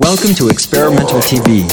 Welcome to Experimental TV.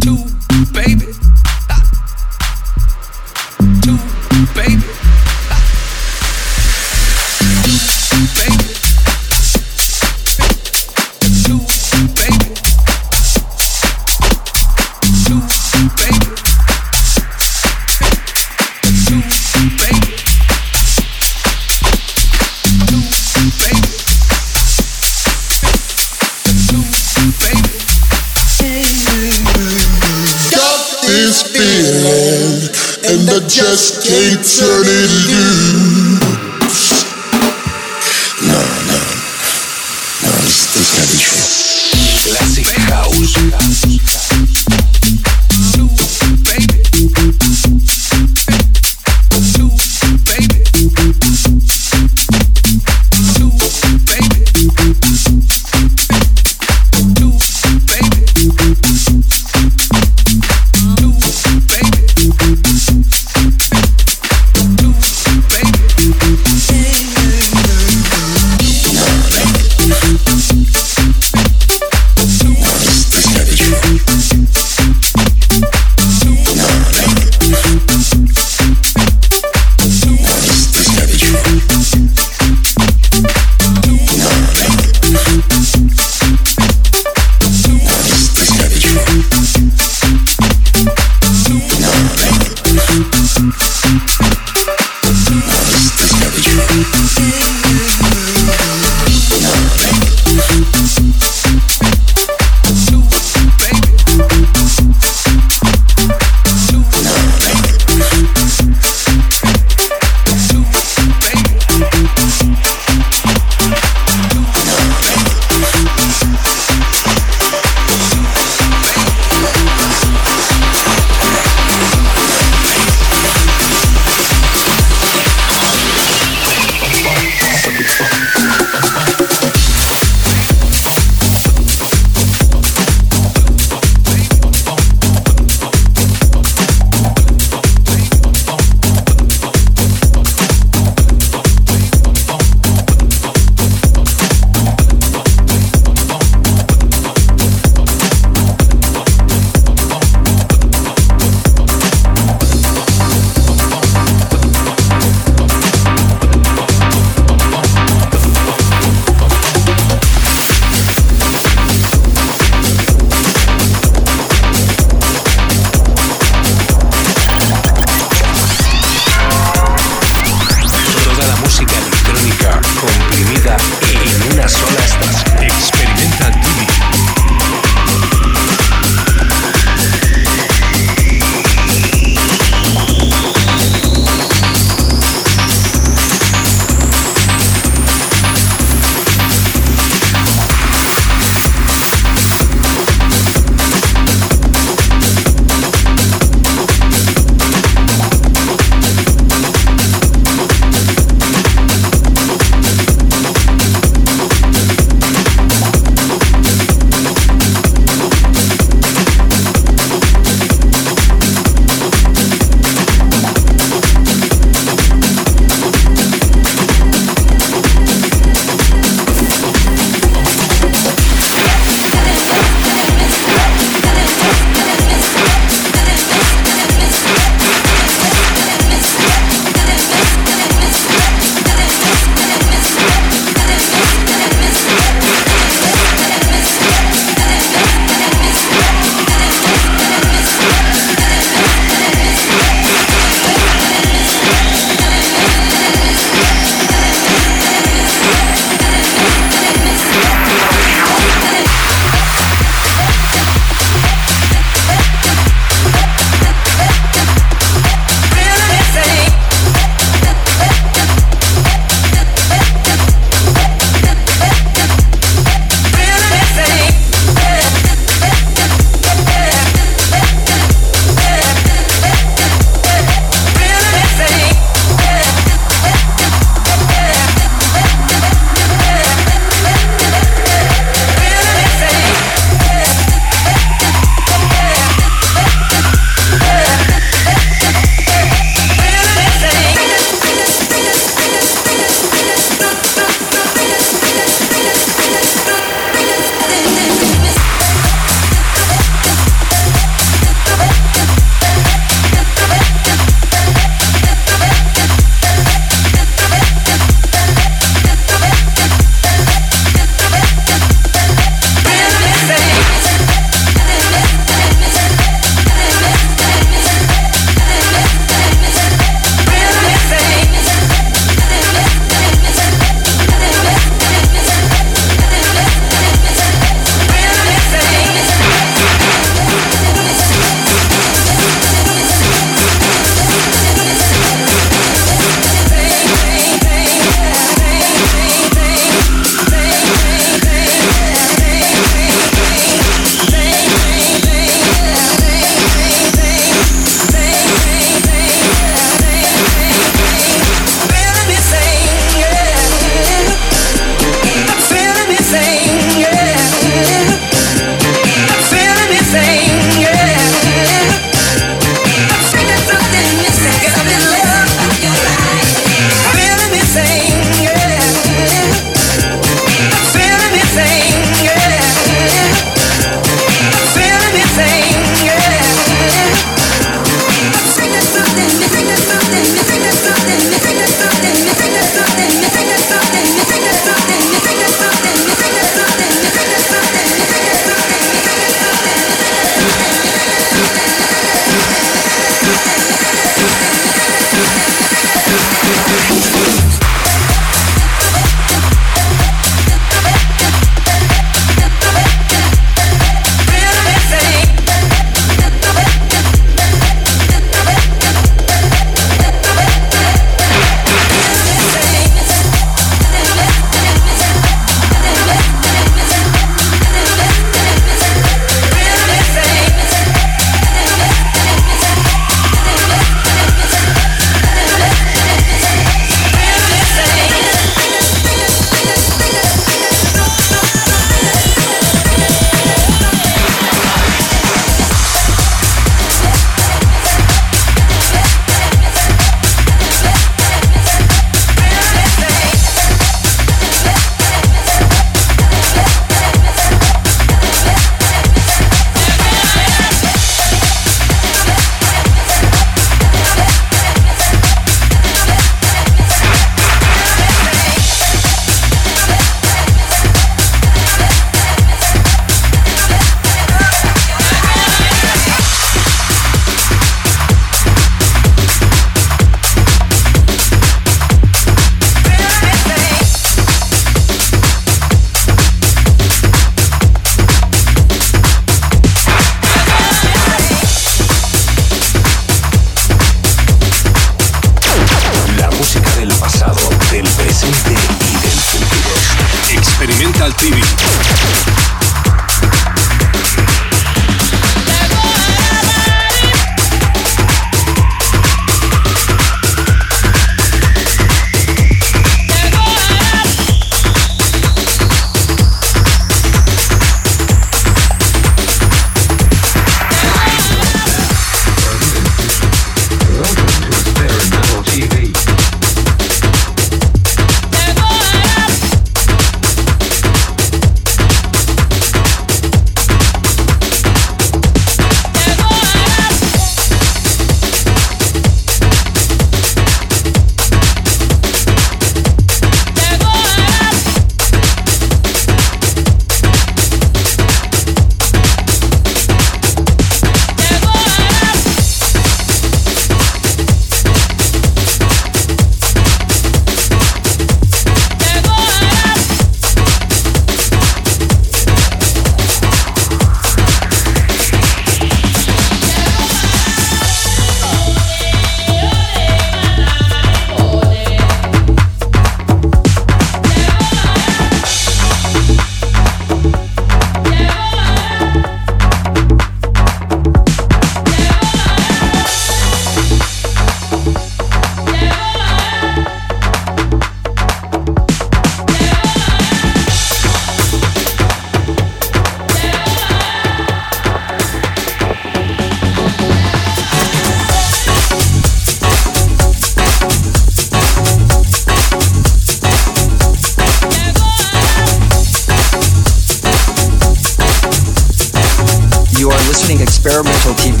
OTB,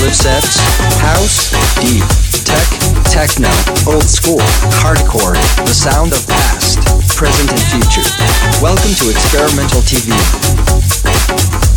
live sets, house, deep, tech, techno, old school, hardcore, the sound of past, present and future. Welcome to Experimental TV.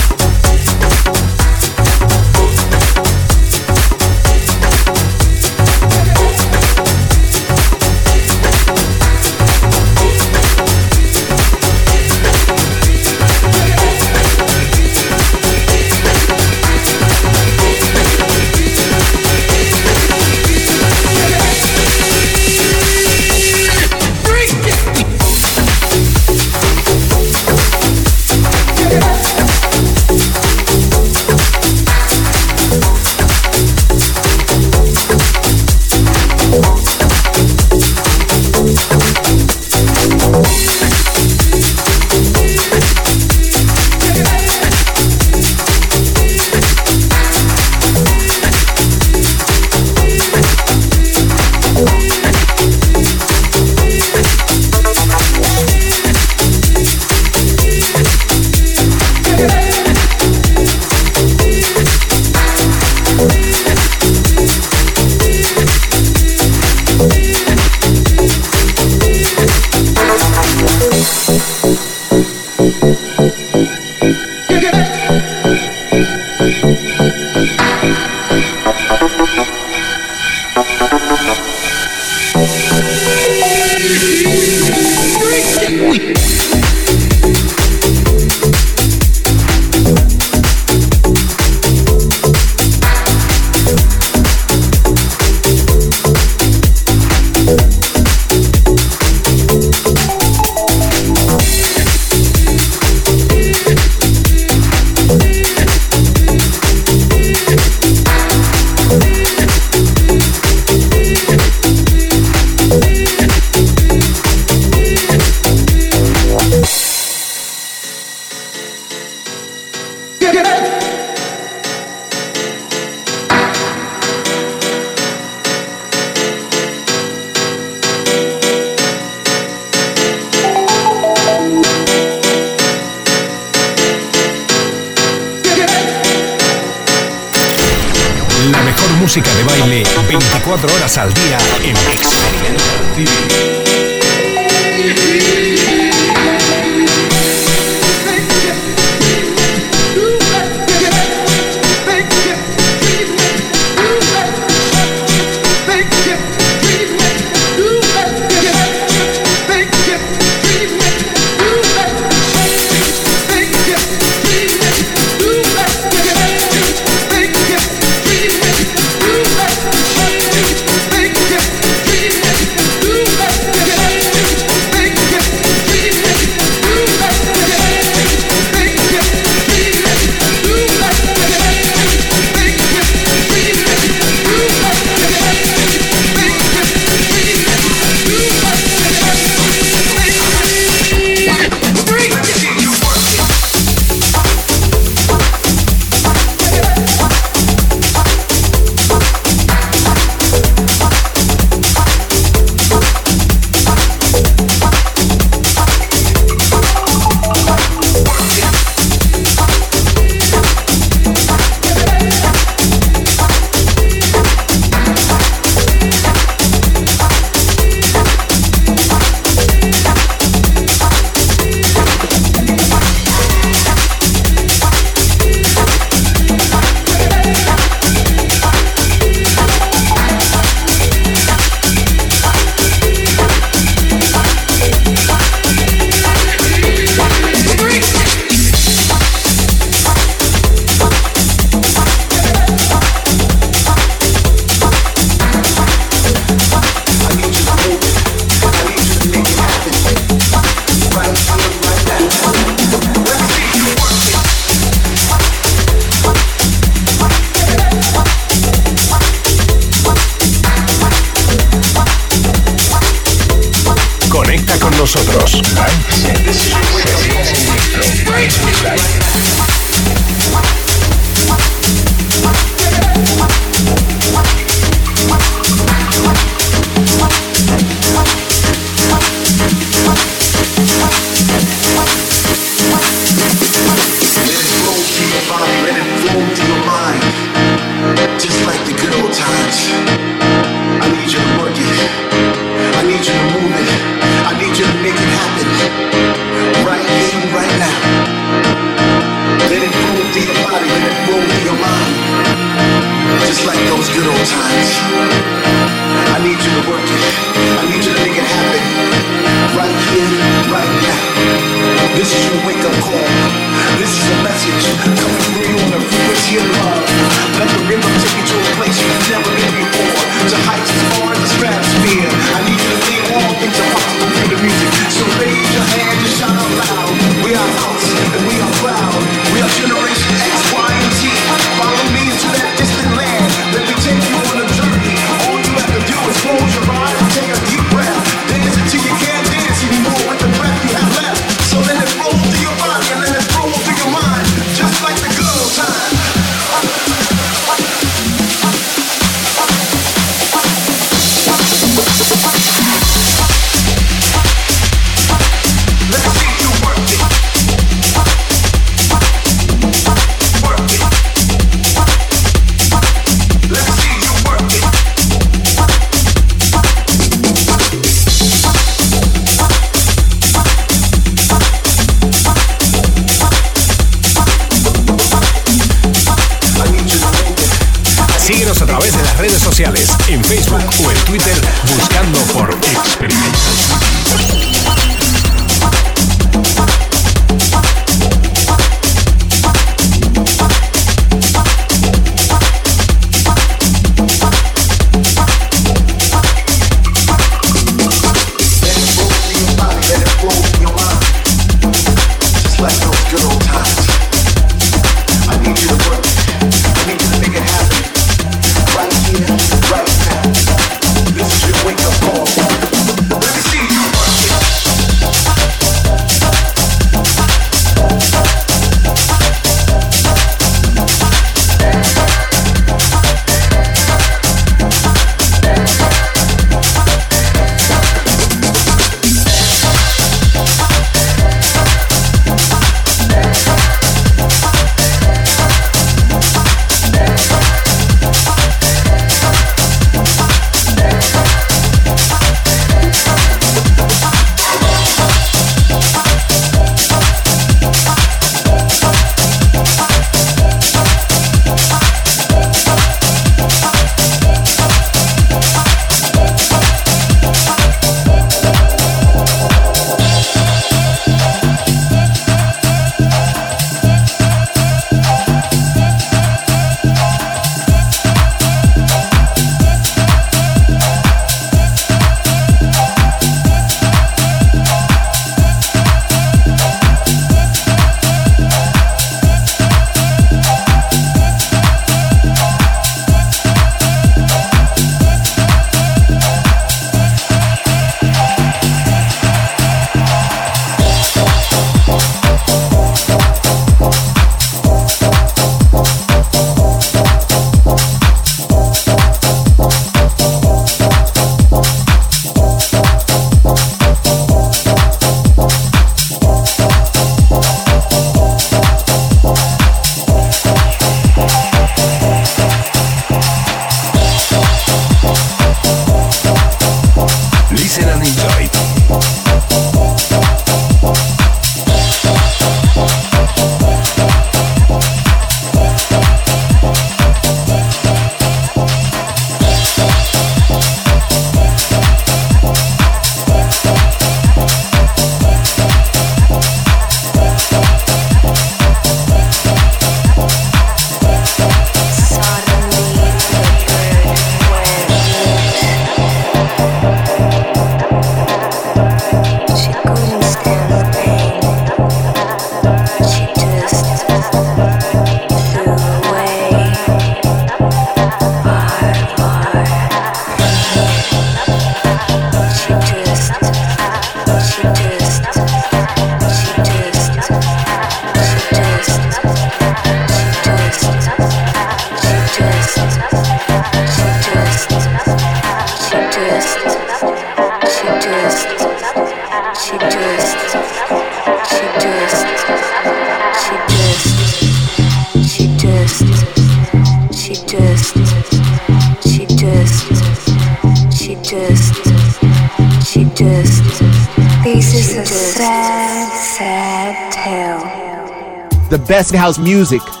House music.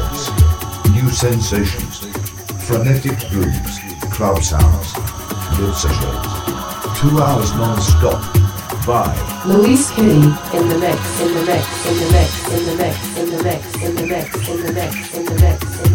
House music. sensations, frenetic grooves, club sounds, mid-sessions. Two hours non-stop. By Luis Pitti in the mix, in the mix, in the mix, in the mix, in the mix, in the mix, in the mix, in the mix, in the mix,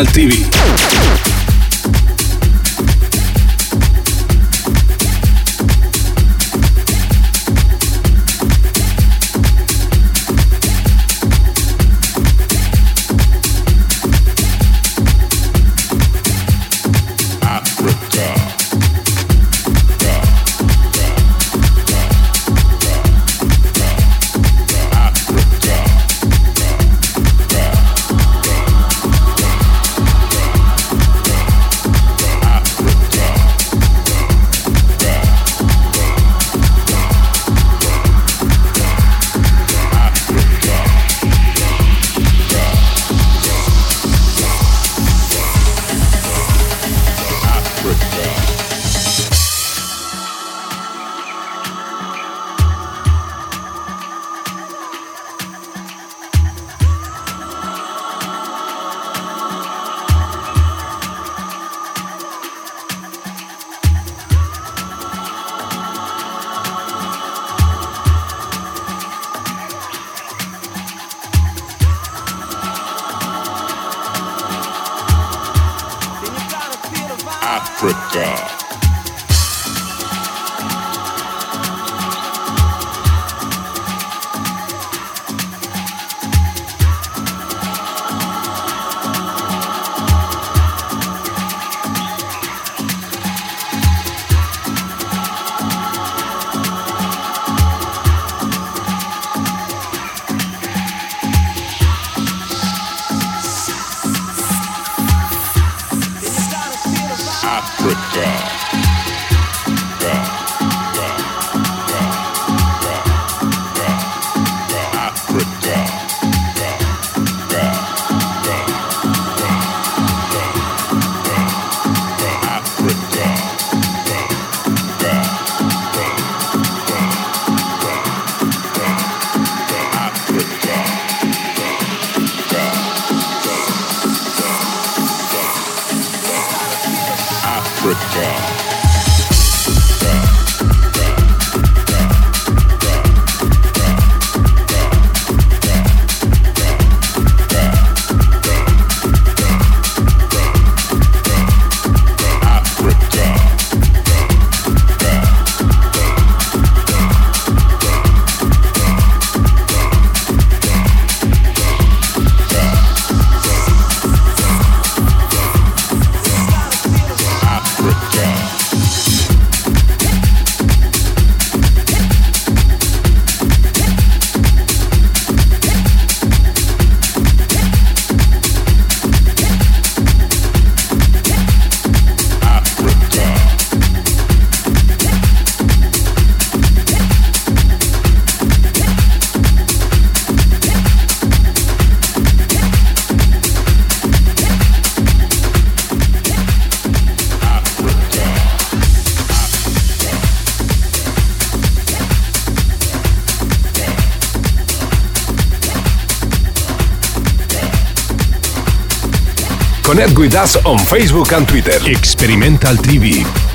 Digital TV. With us on Facebook and Twitter. Experimental TV.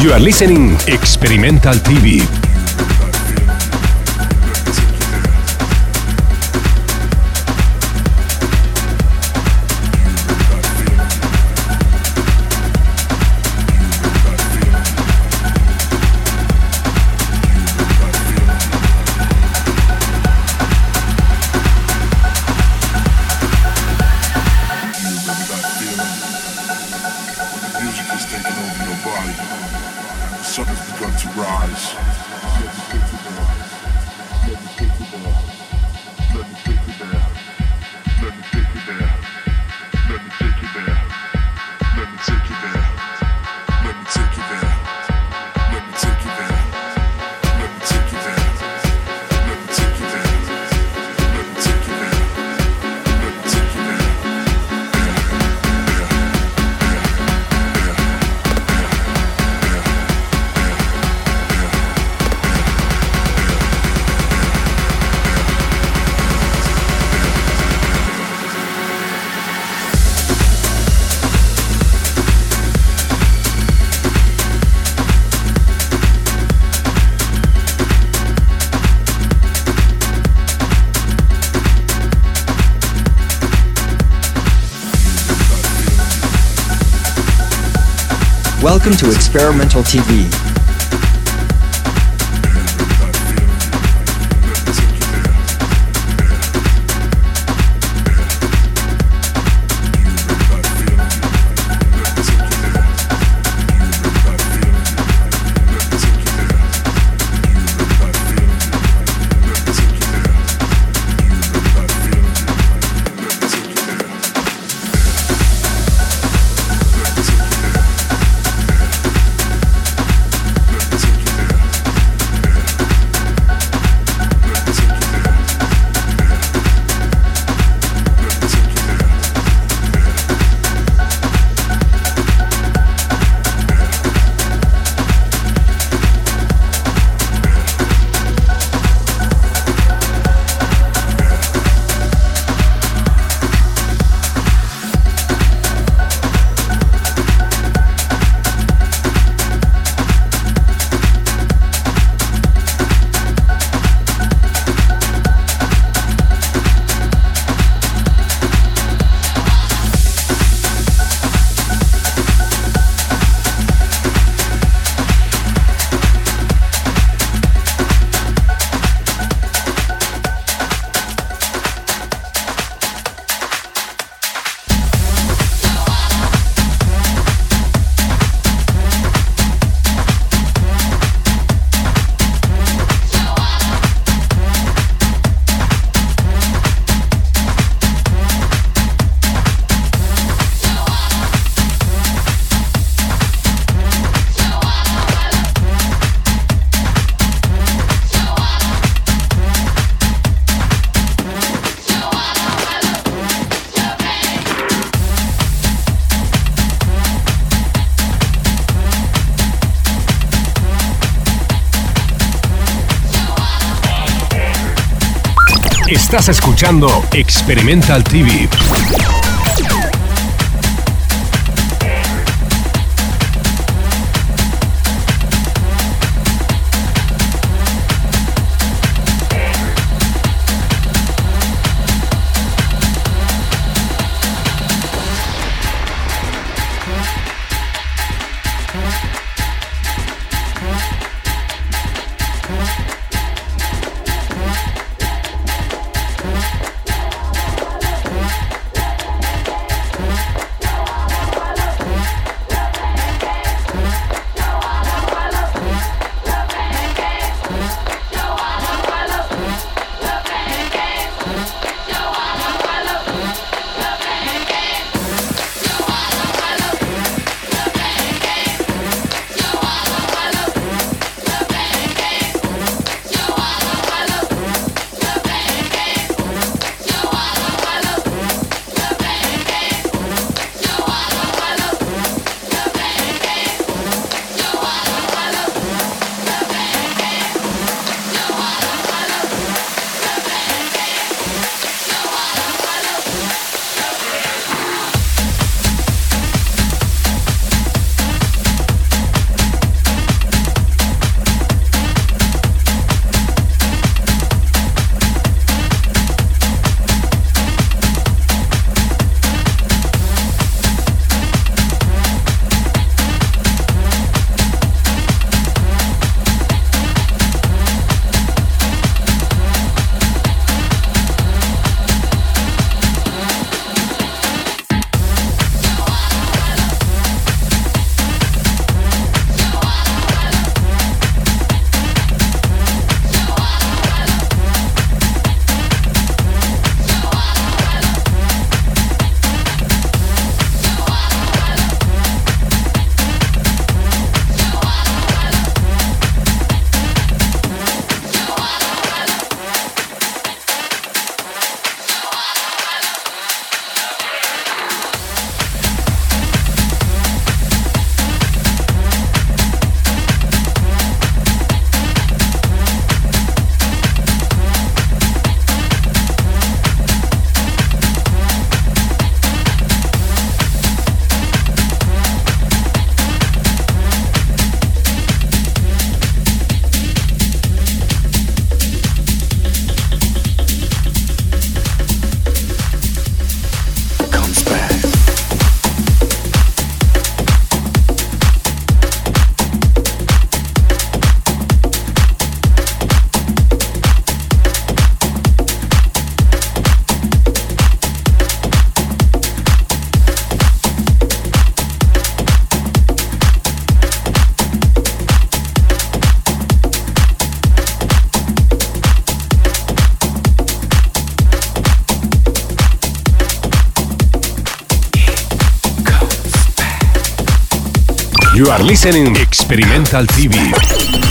You are listening Experimental TV. Welcome to Experimental TV. Estás escuchando Experimental TV. Are listening Experimental TV.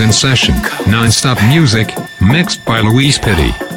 In session, non-stop music, mixed by Luis Pitti.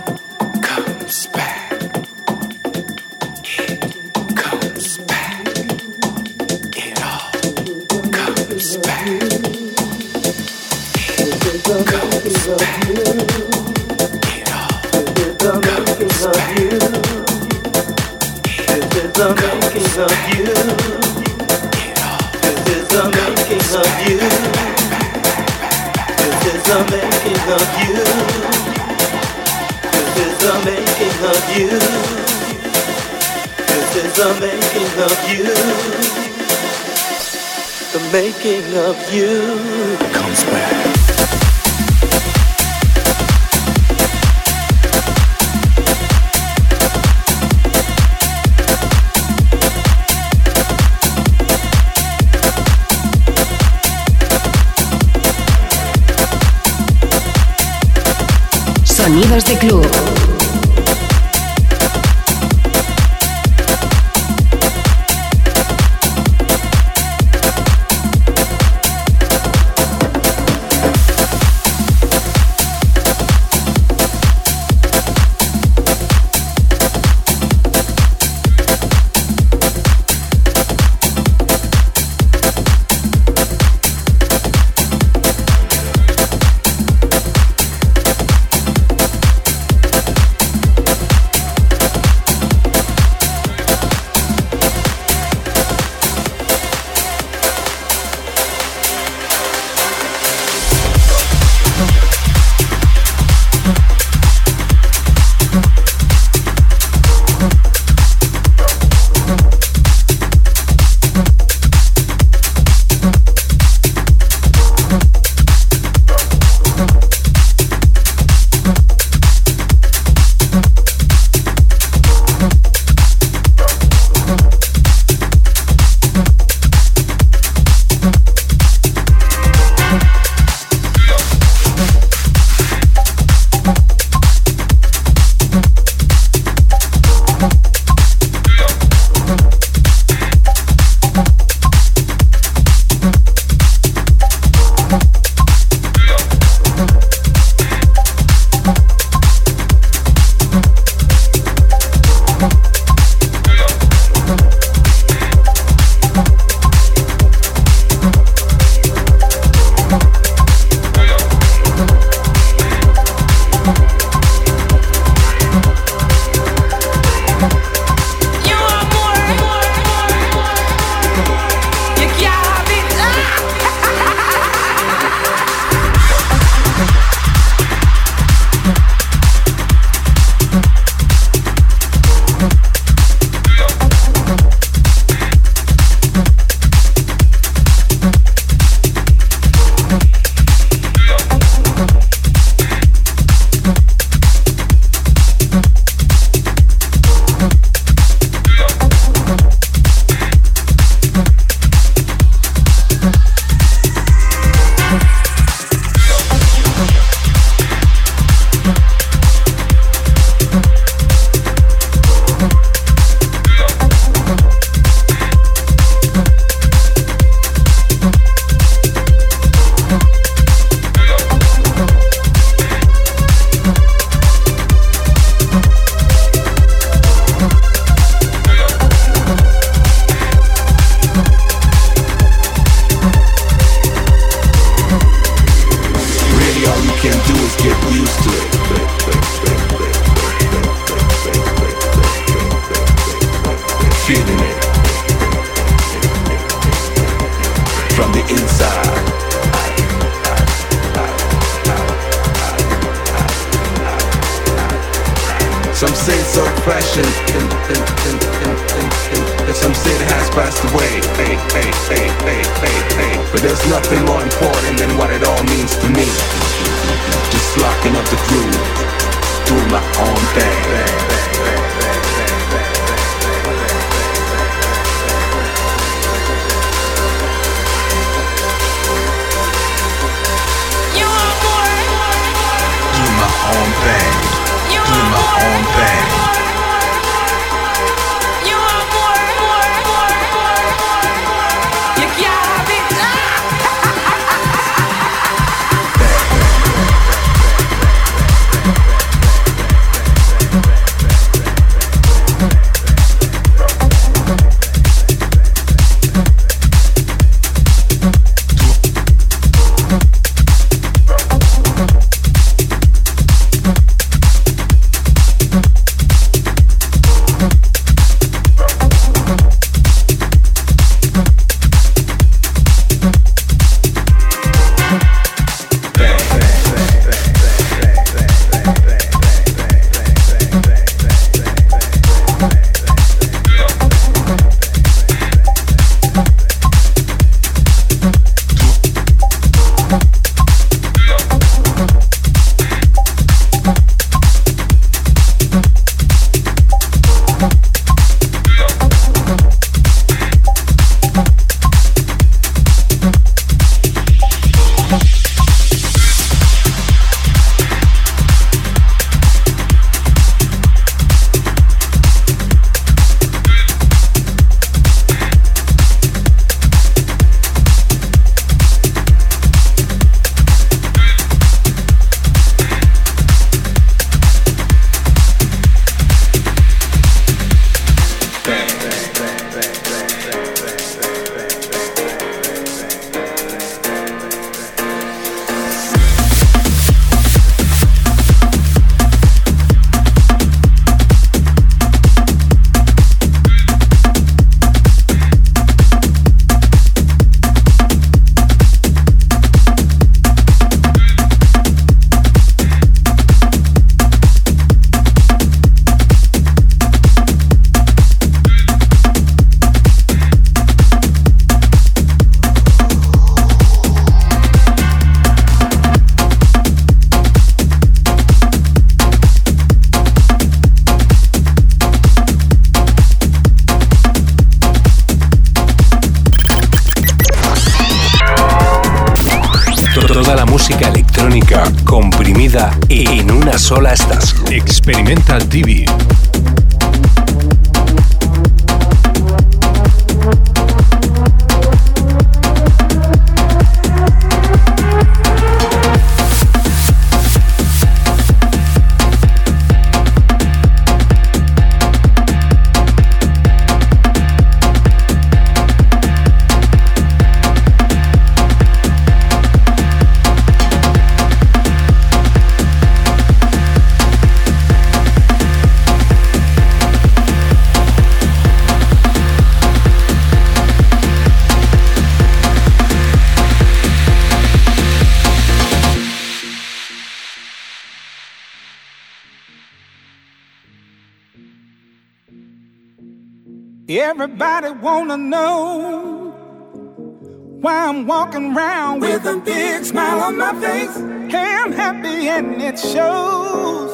Everybody wanna know why I'm walking around with, with a big smile on my face. Hey, I'm happy and it shows.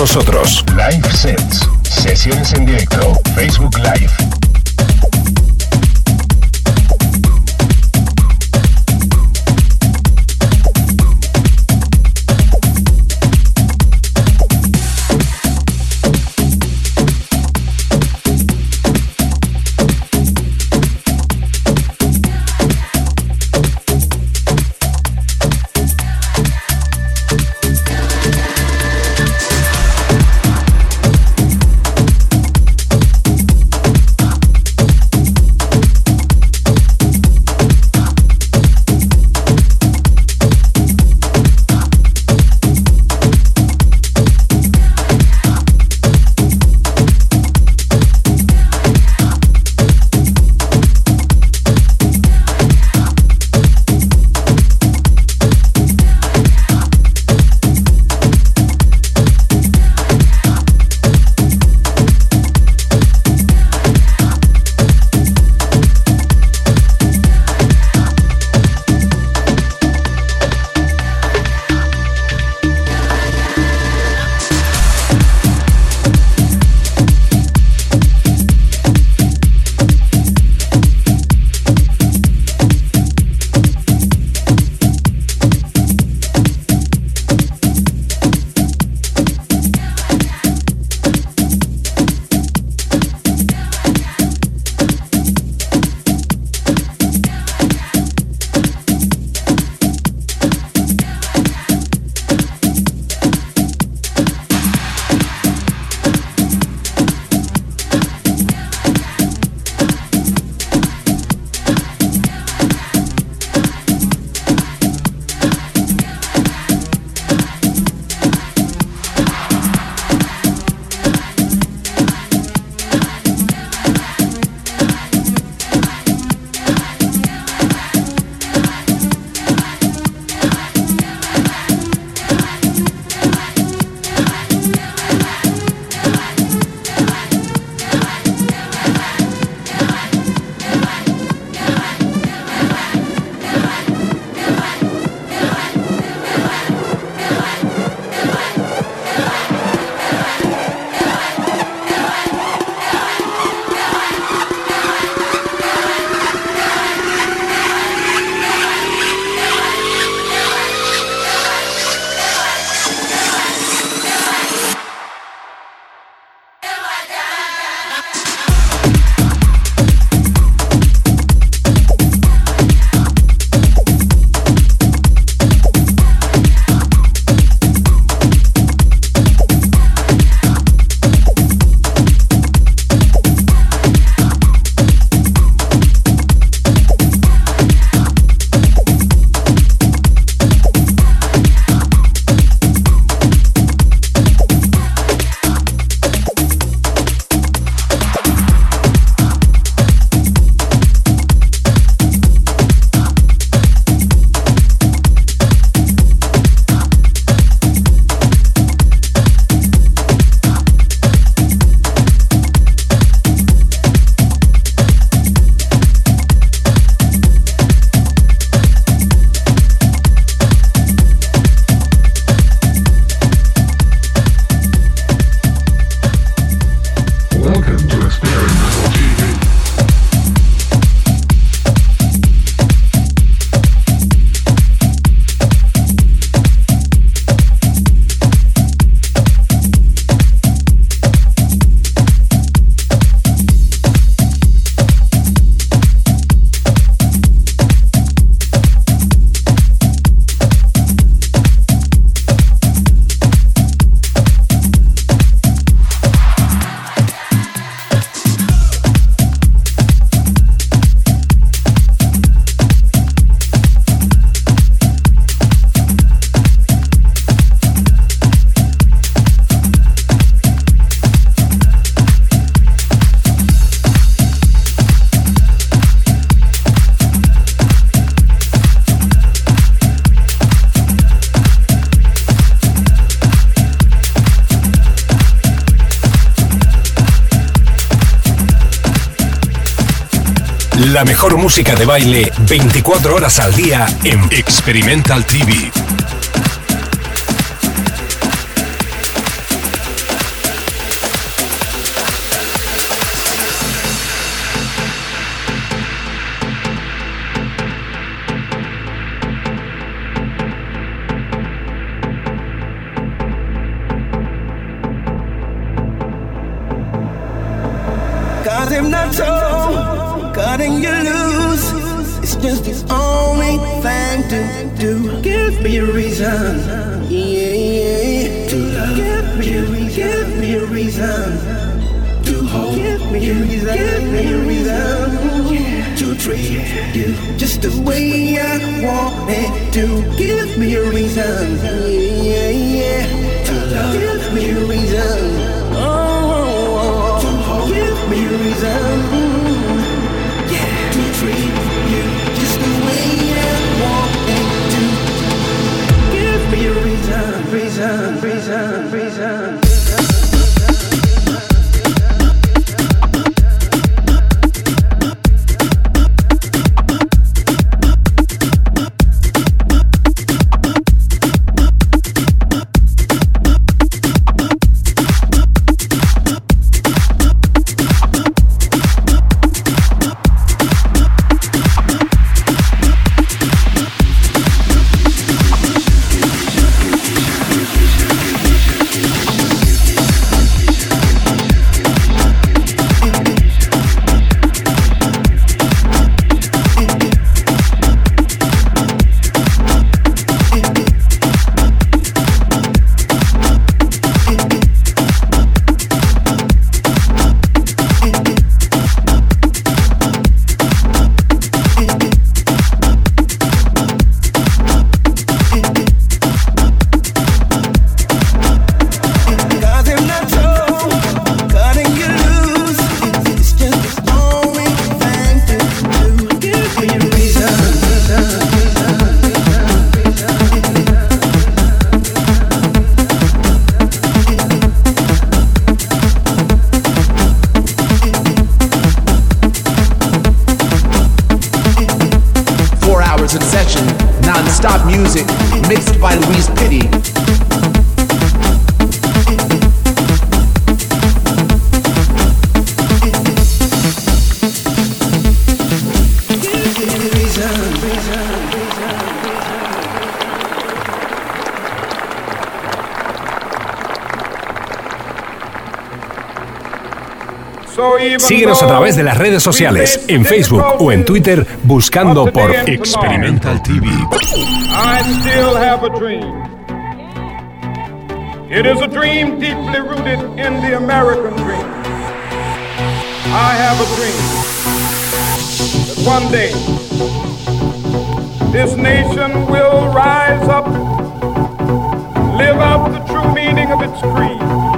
Nosotros. Música de baile 24 horas al día en Experimental TV. de las redes sociales, en Facebook o en Twitter, buscando por Experimental TV. I still have a dream. It is a dream deeply rooted in the American dream. I have a dream that one day this nation will rise up, live out the true meaning of its creed.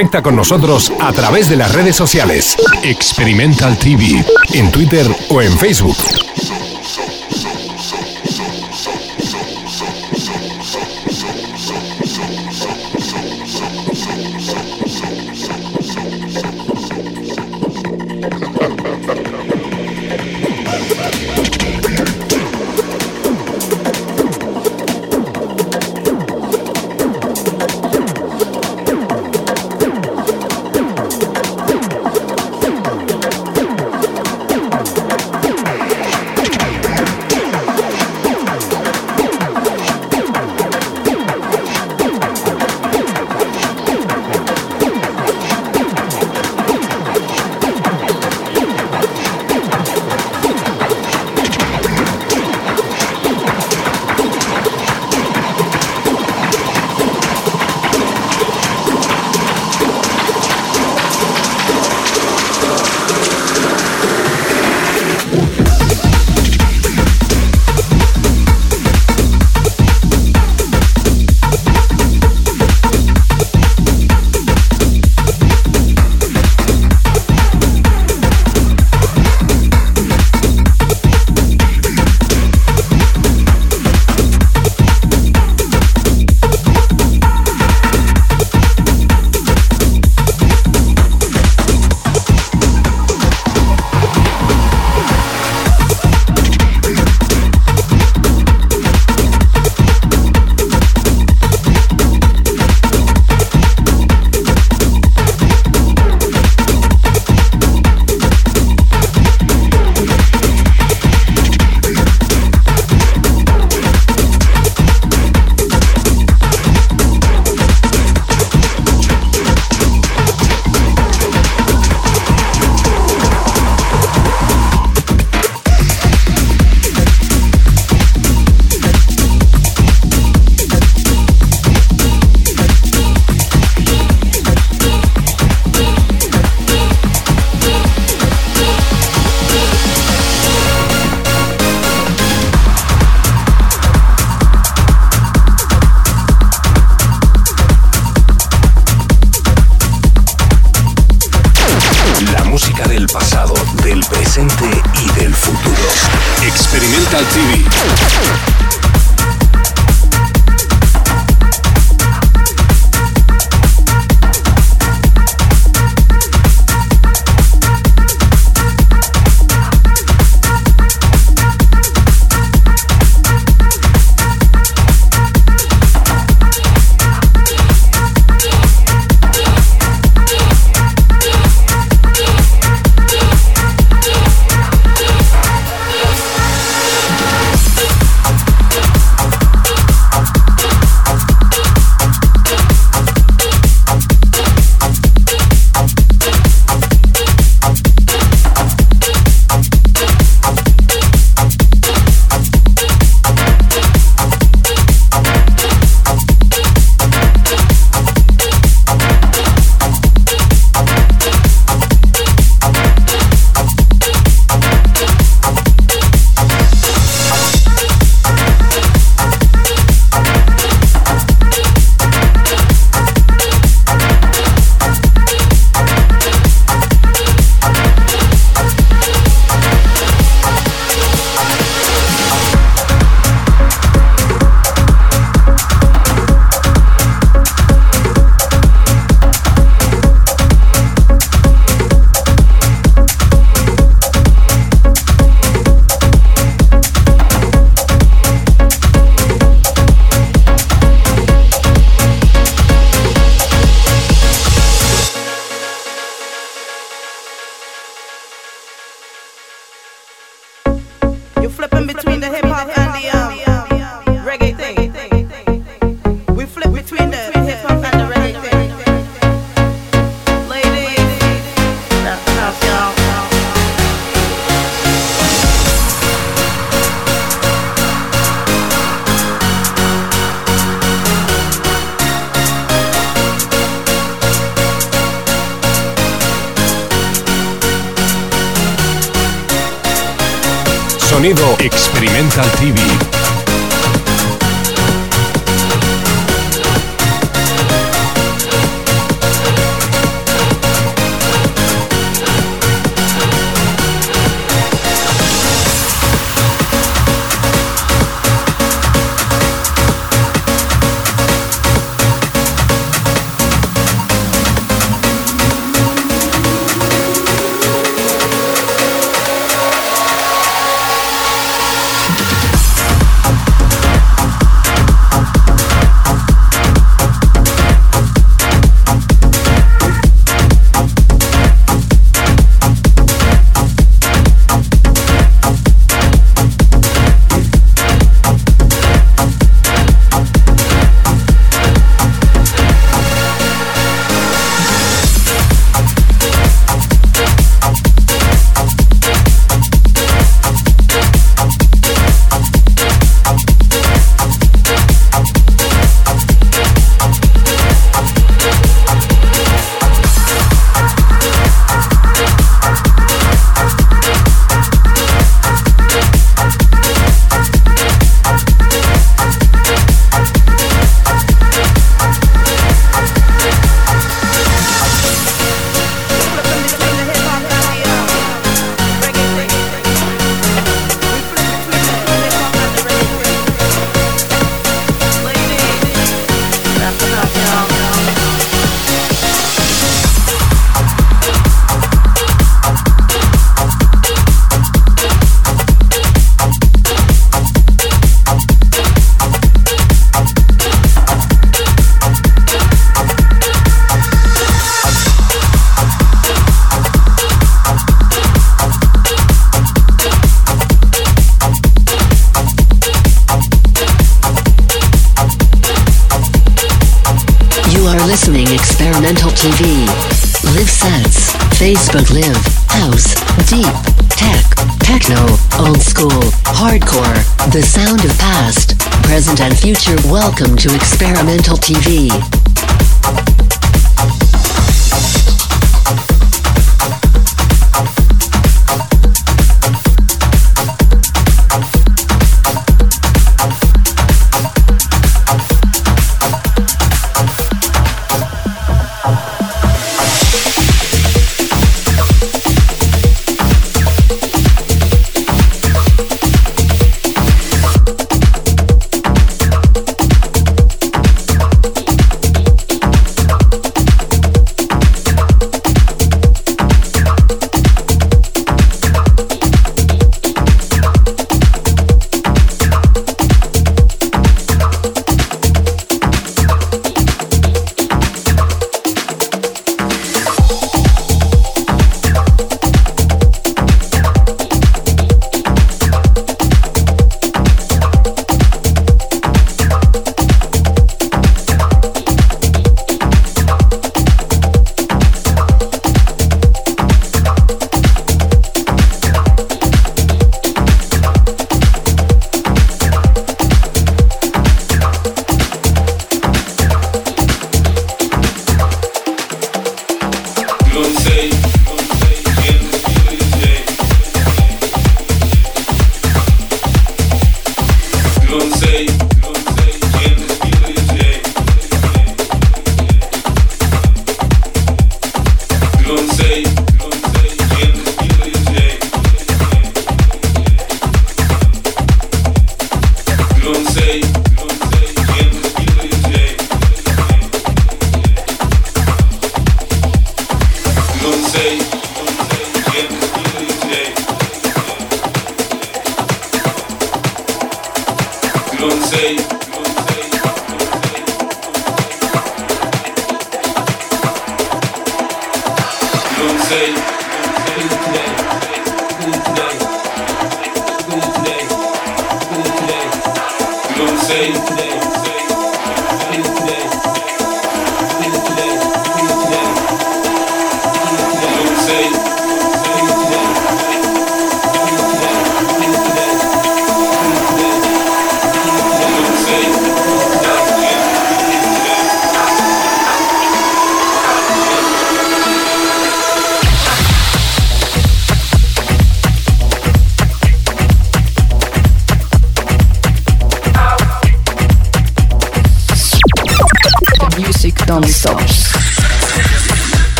Conecta con nosotros a través de las redes sociales. Experimental TV, en Twitter o en Facebook. Sonido Experimental TV. Future. Welcome to Experimental TV.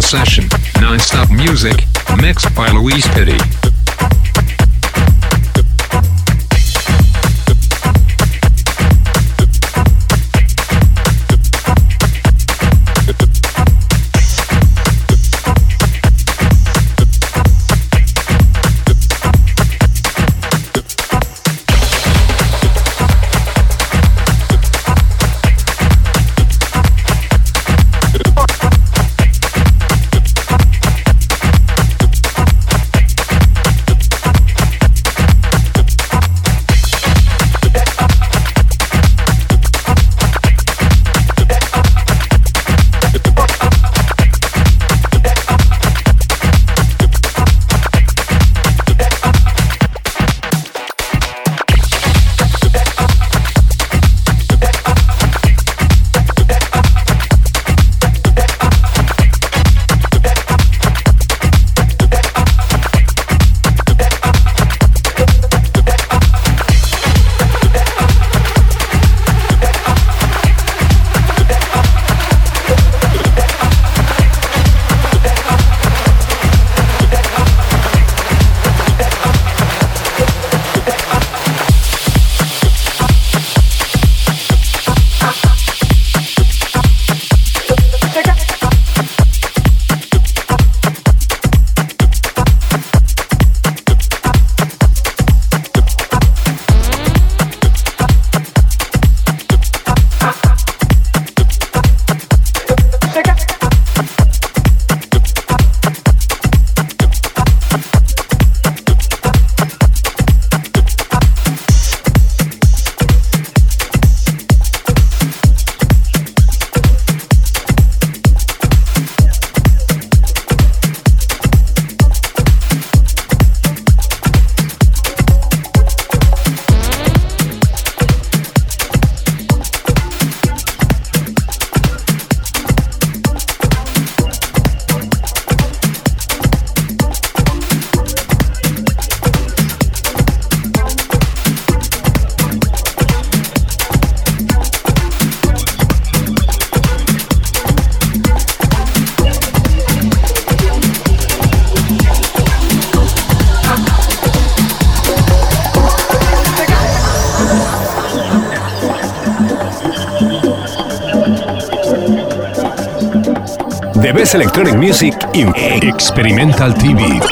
Session, non-stop music, mixed by Luis Pitti. Electronic music in Experimental TV.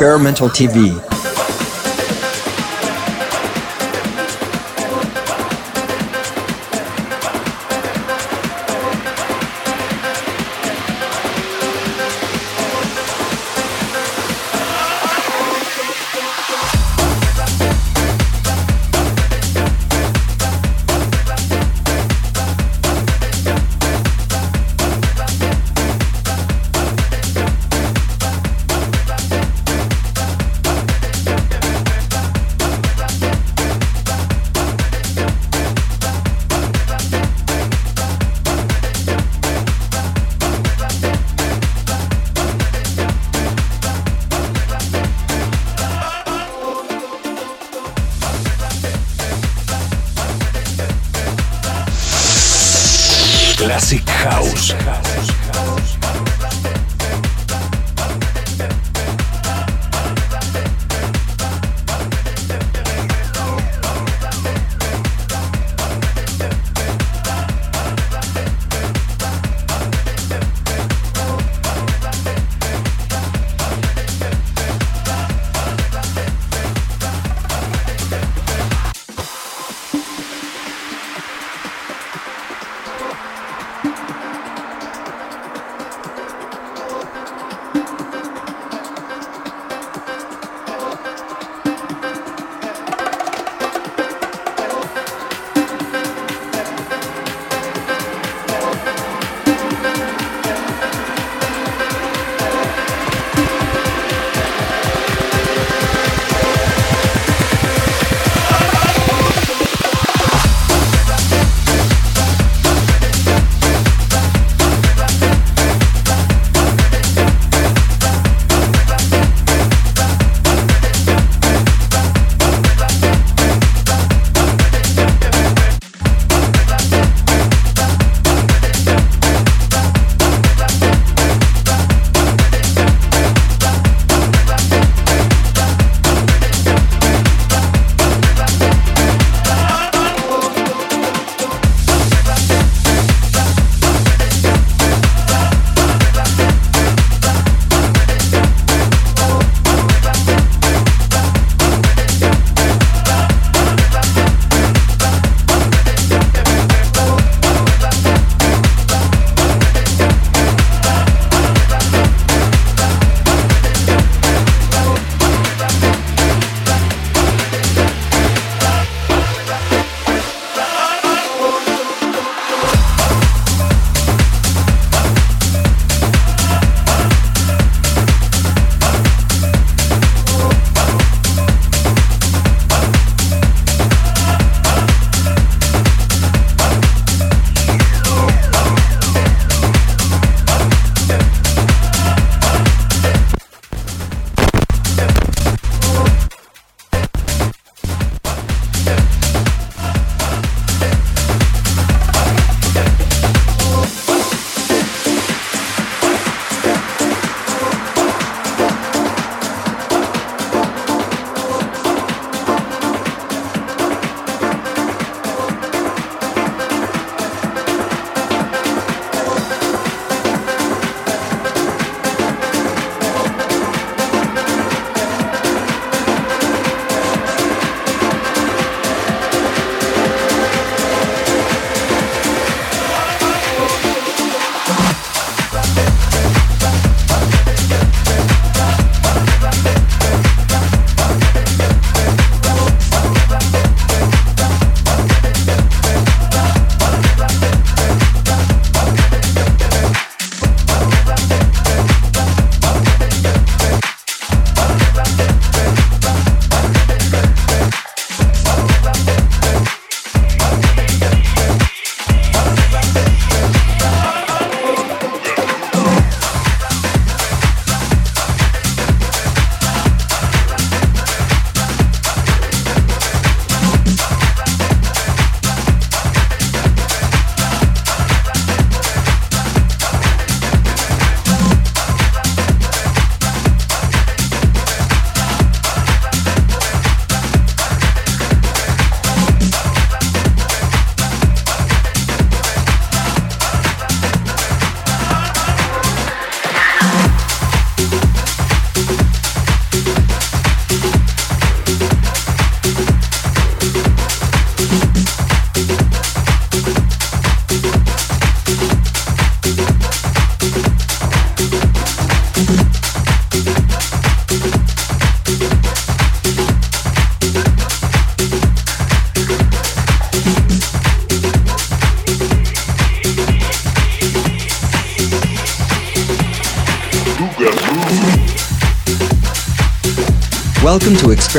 Welcome to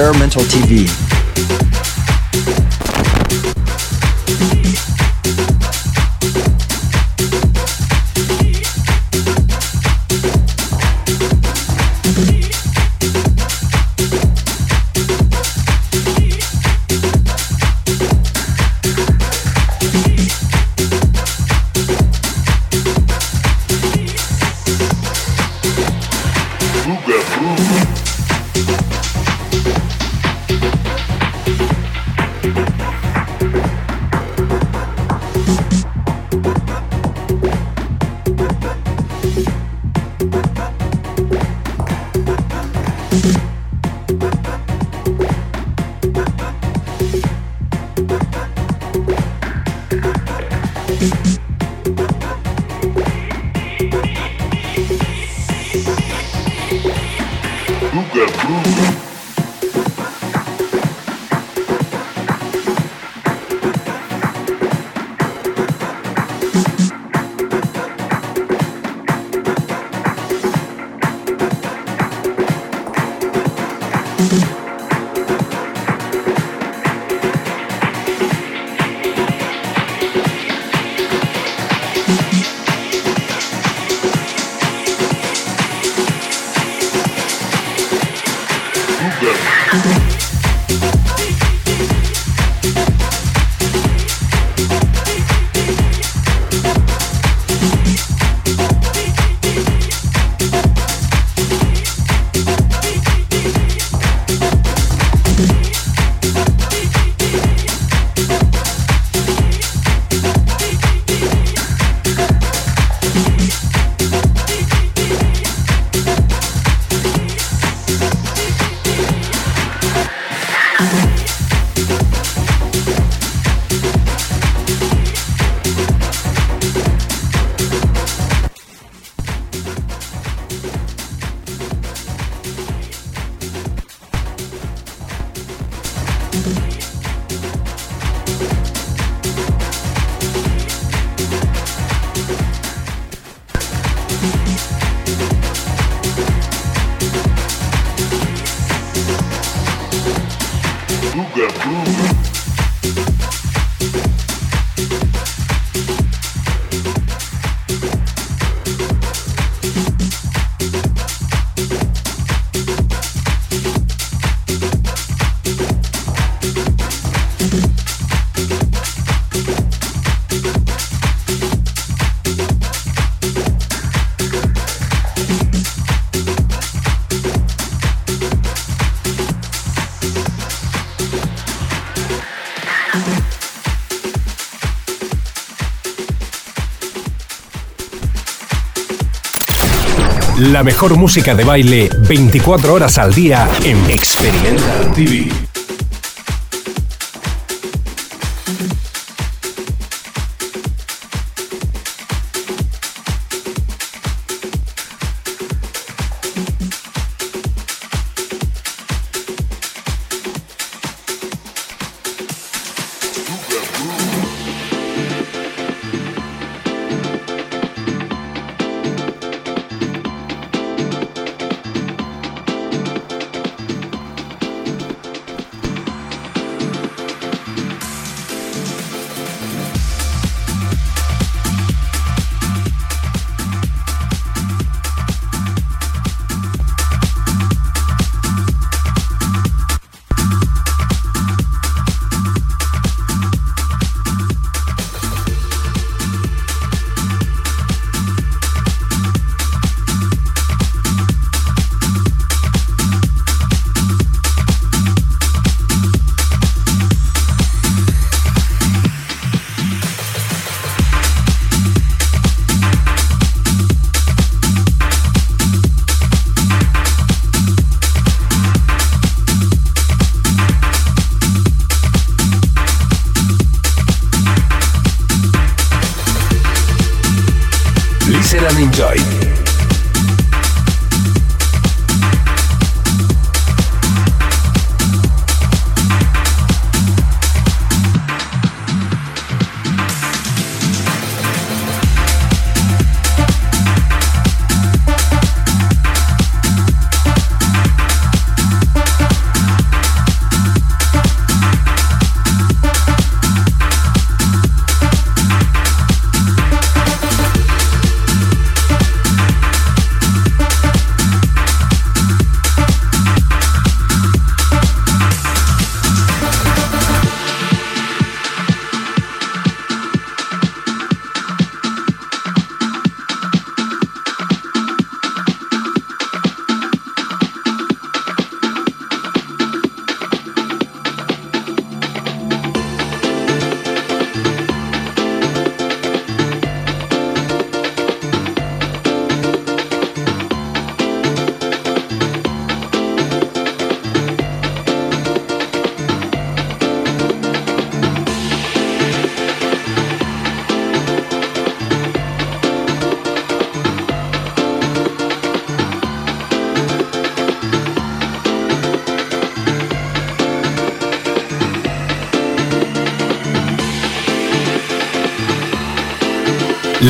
Experimental TV. Madruga Bruno. La mejor música de baile 24 horas al día en Experimental TV.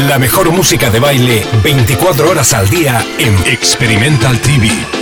La mejor música de baile 24 horas al día en Experimental TV.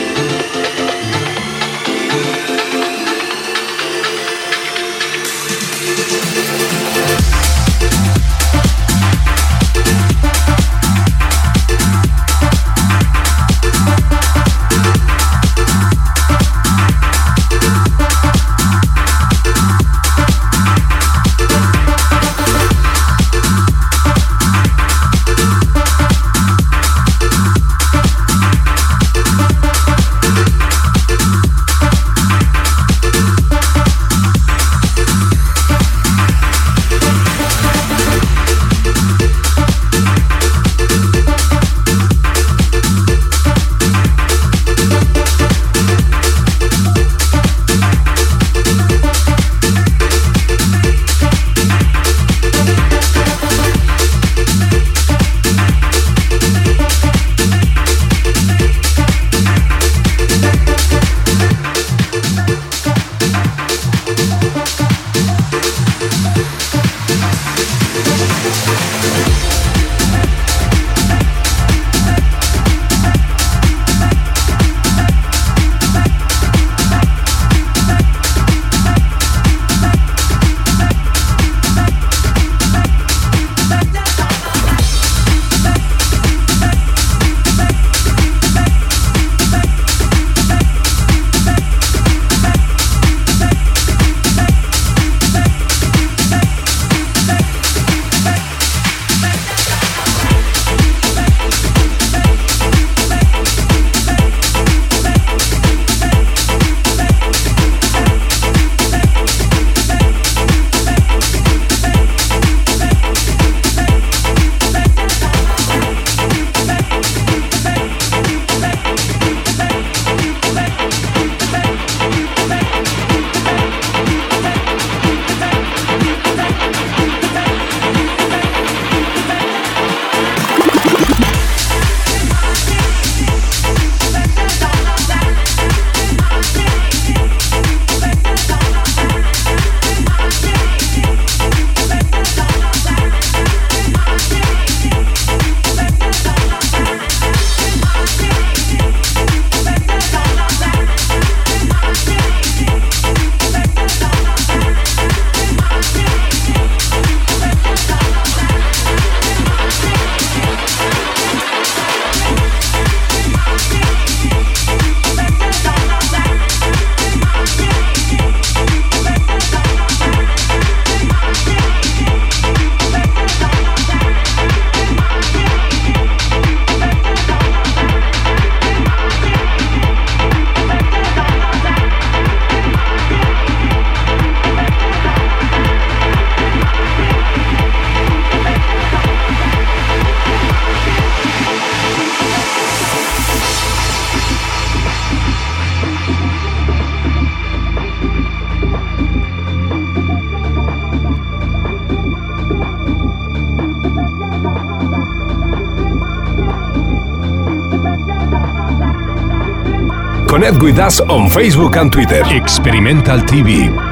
Connect with us on Facebook and Twitter. Experimental TV.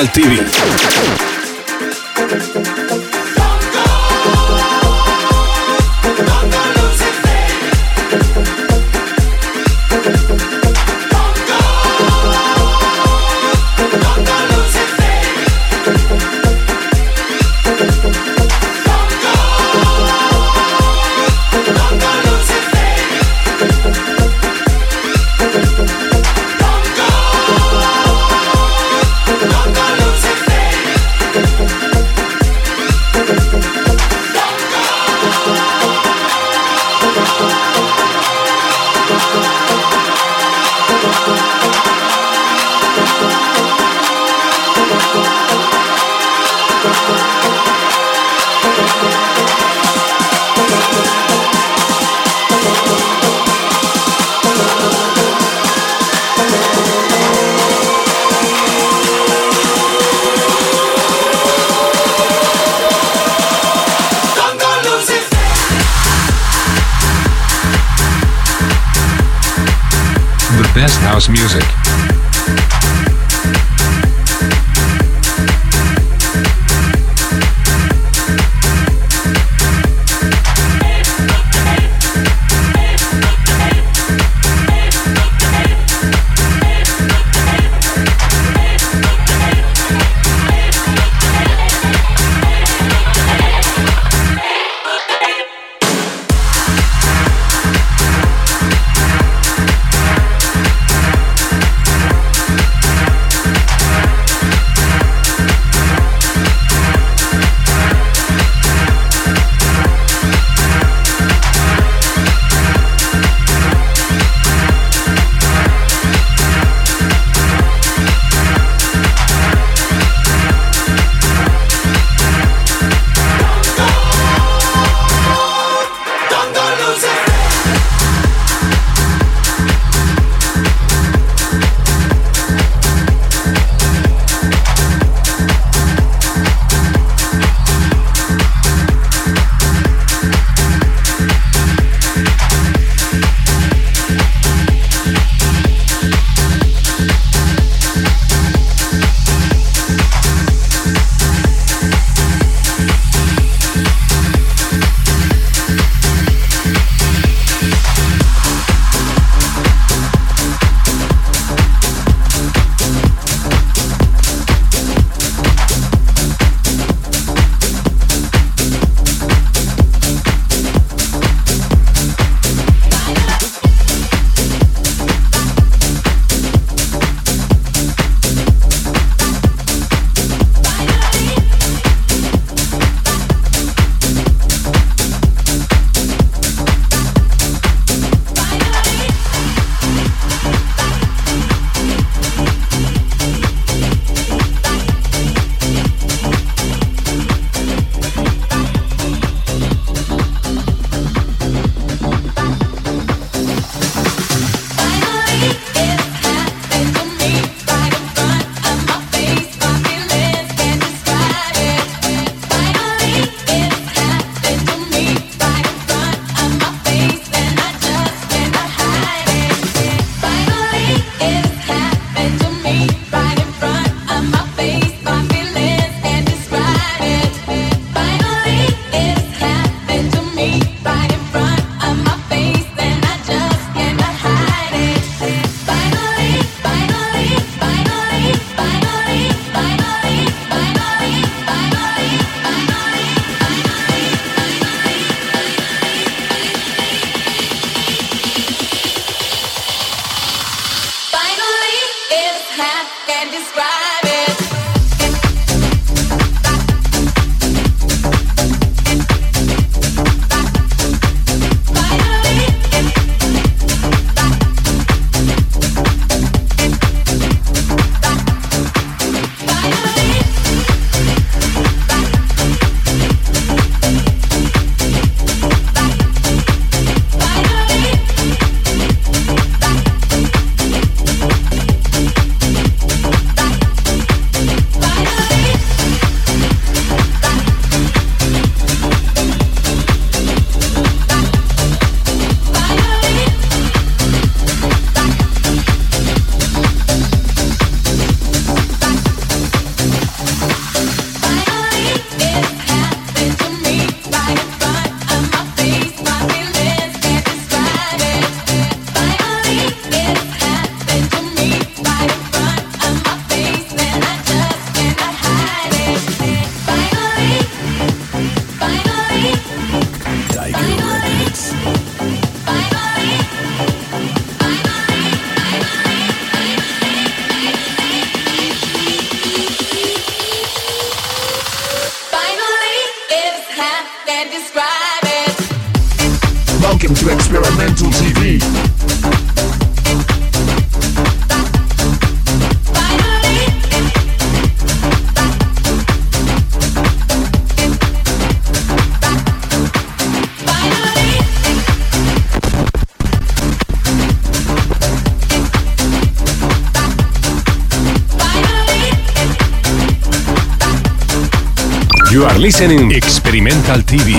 Digital TV. Listening Experimental TV.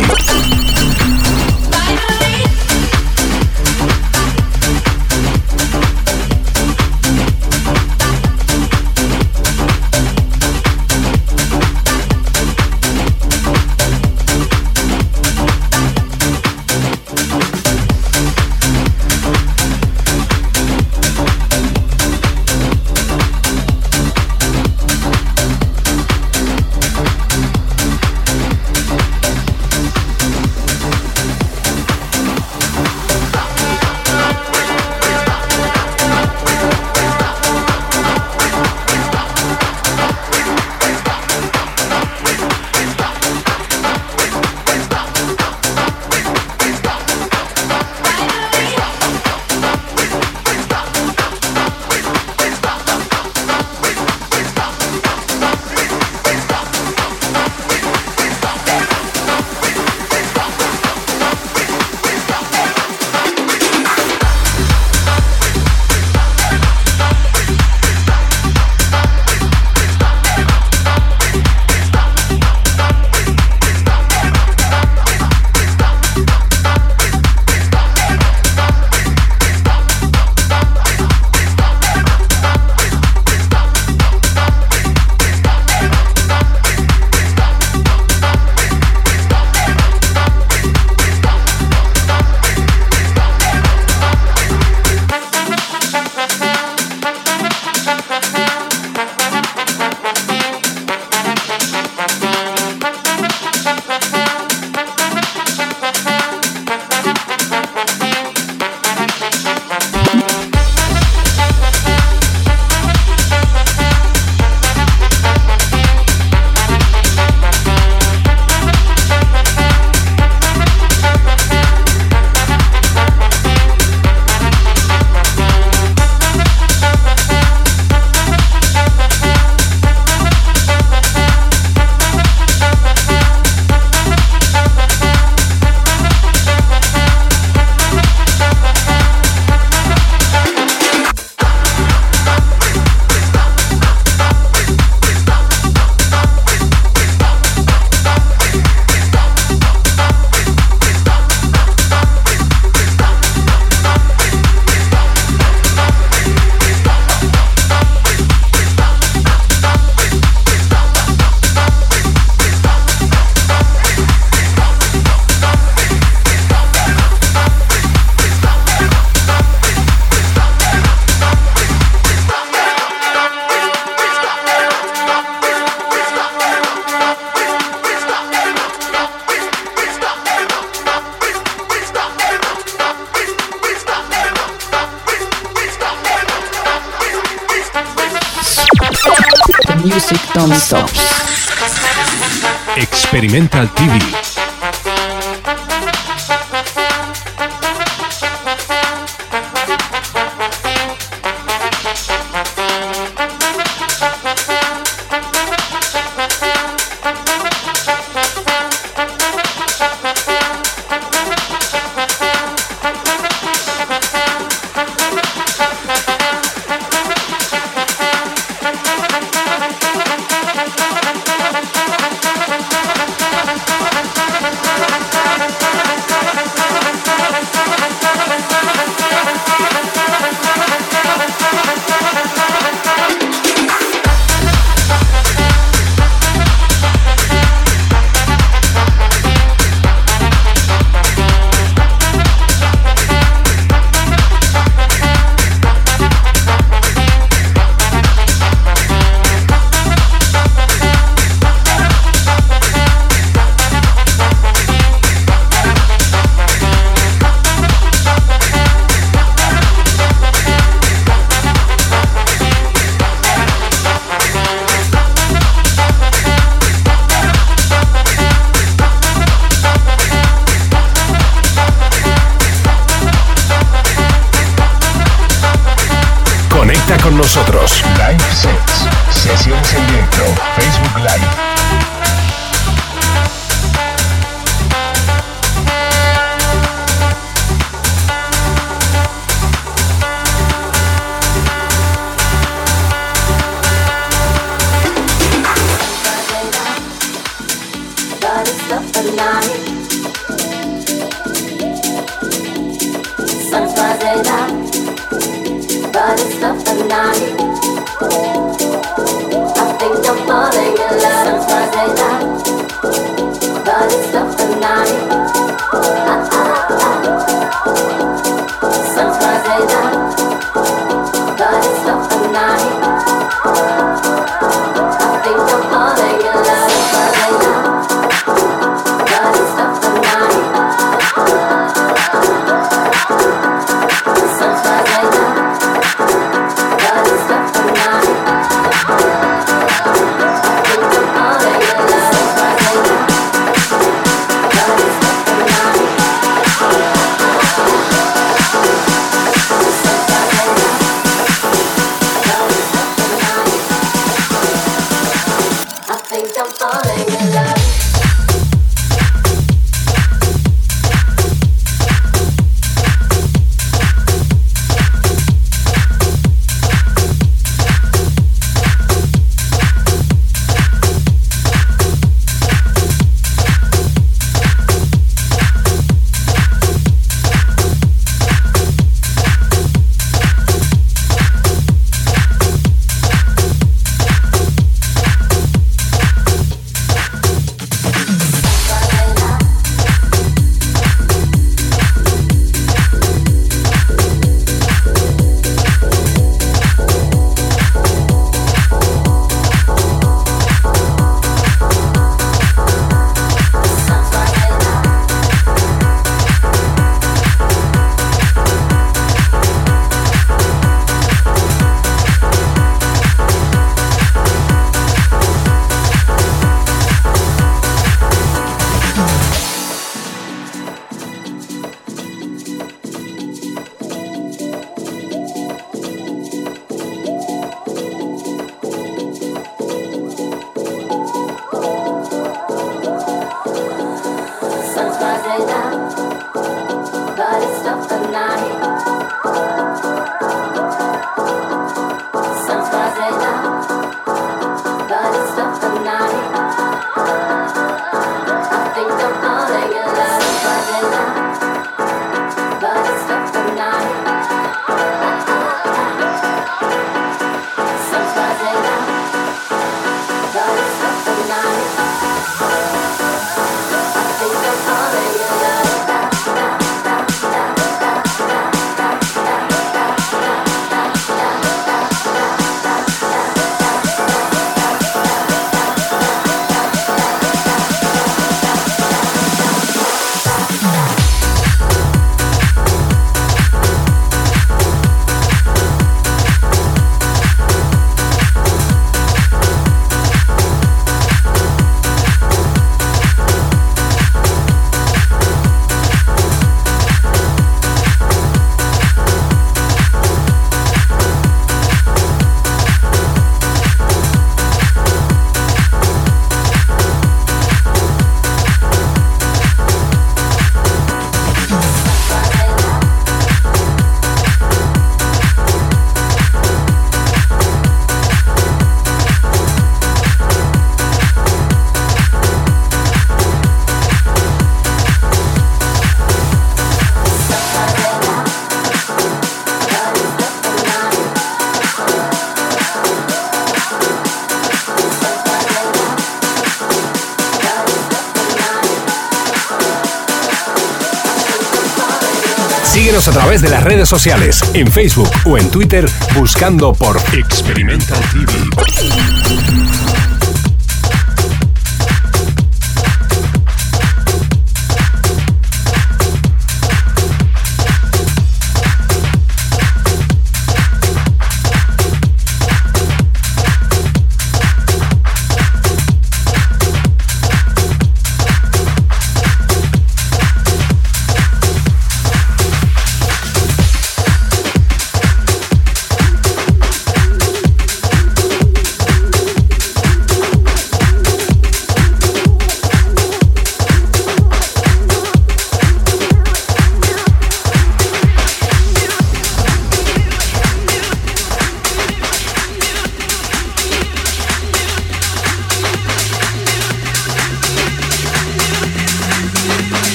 través de las redes sociales, en Facebook o en Twitter, buscando por Experimental TV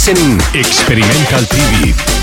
listening Experimental TV.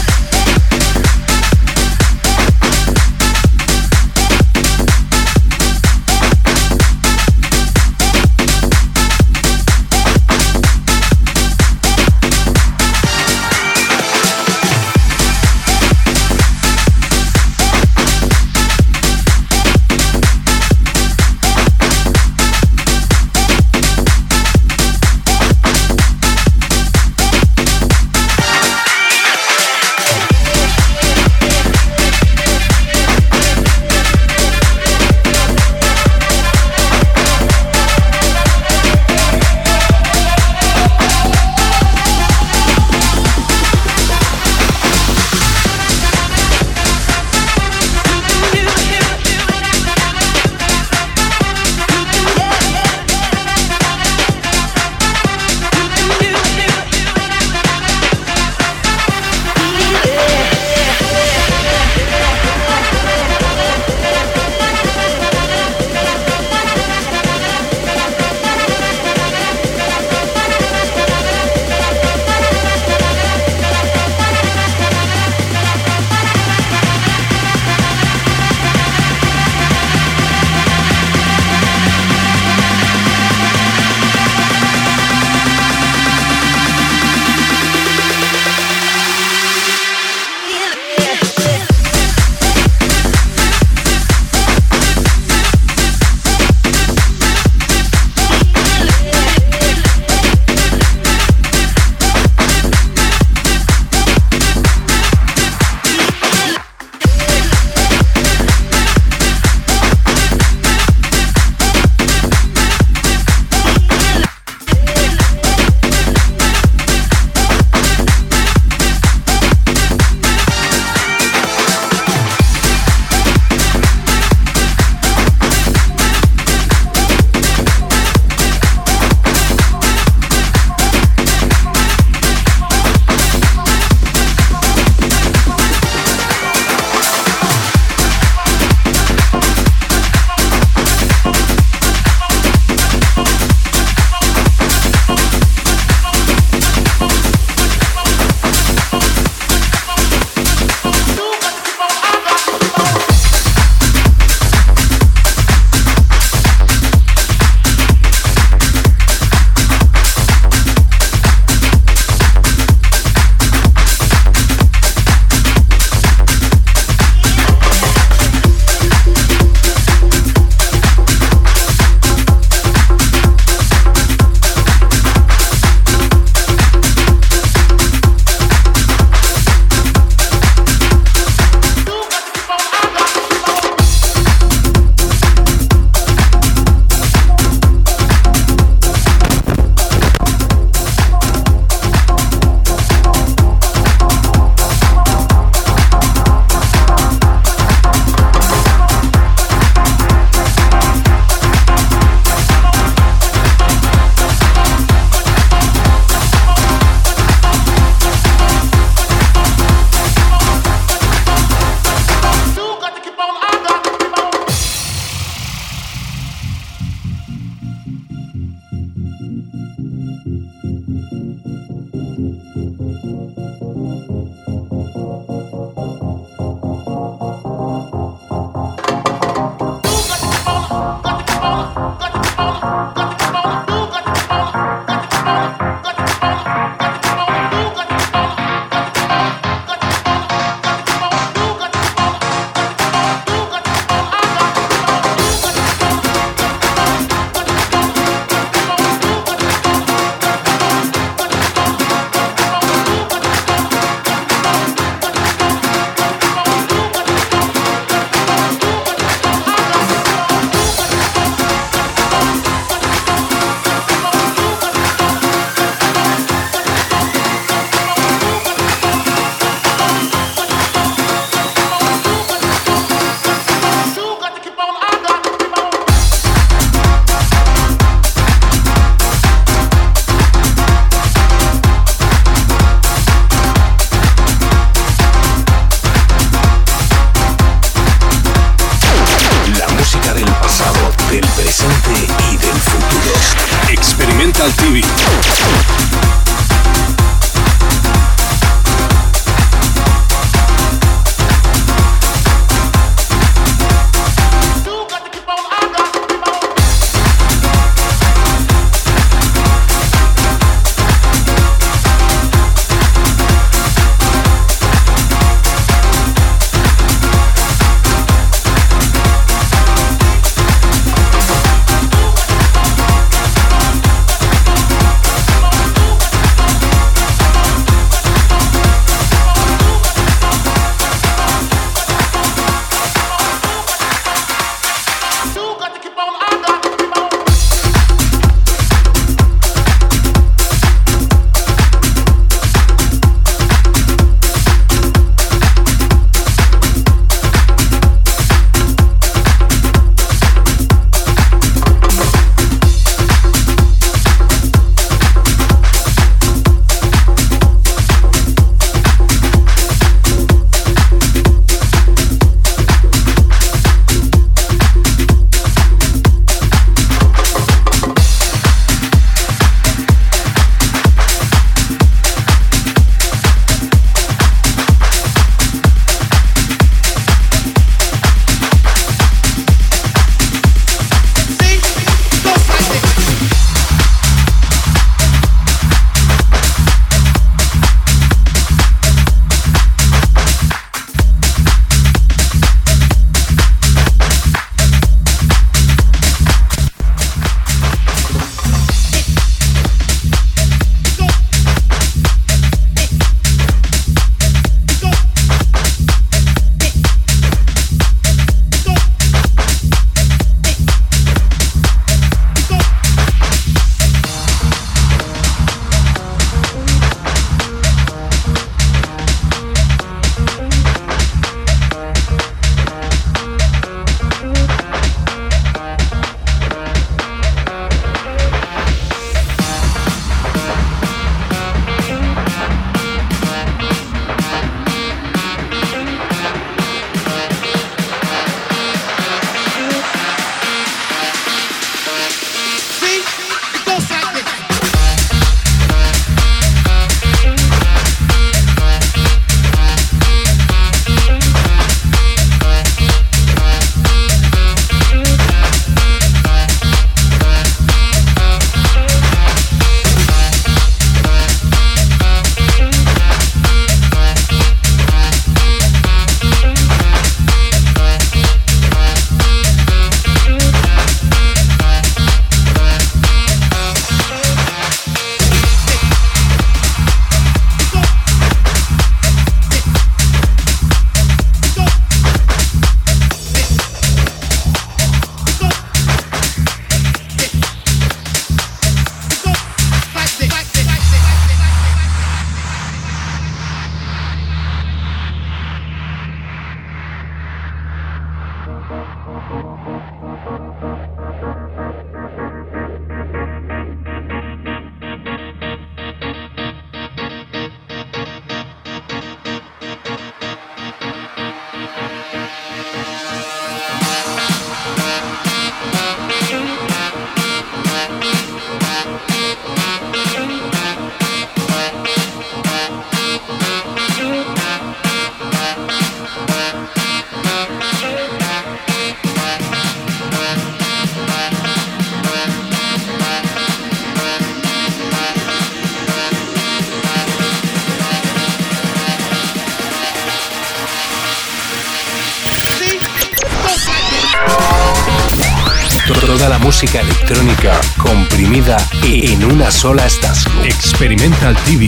Sola estación. Experimental TV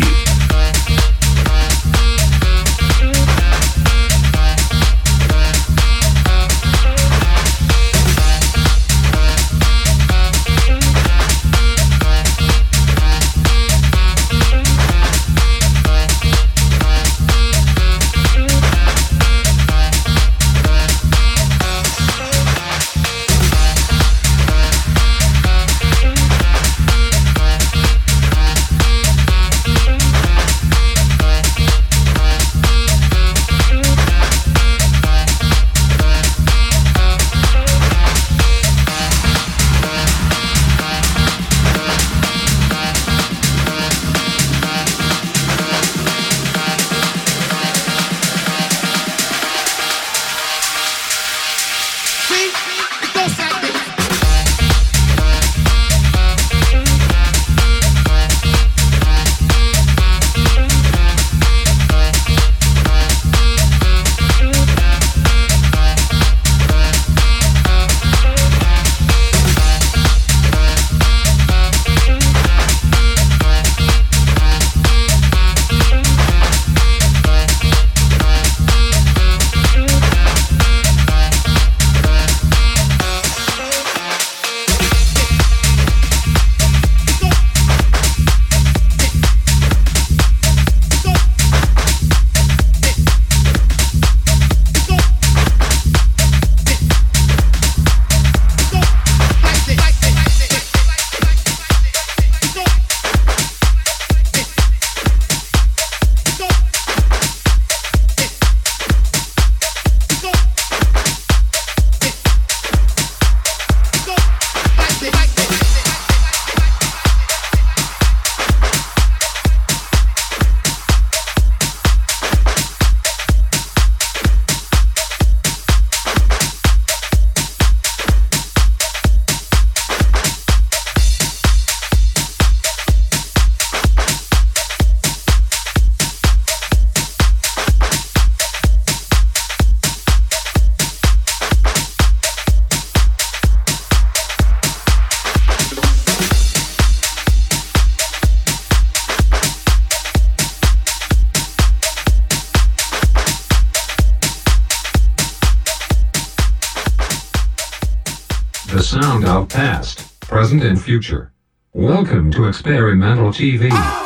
future. Welcome to Experimental TV.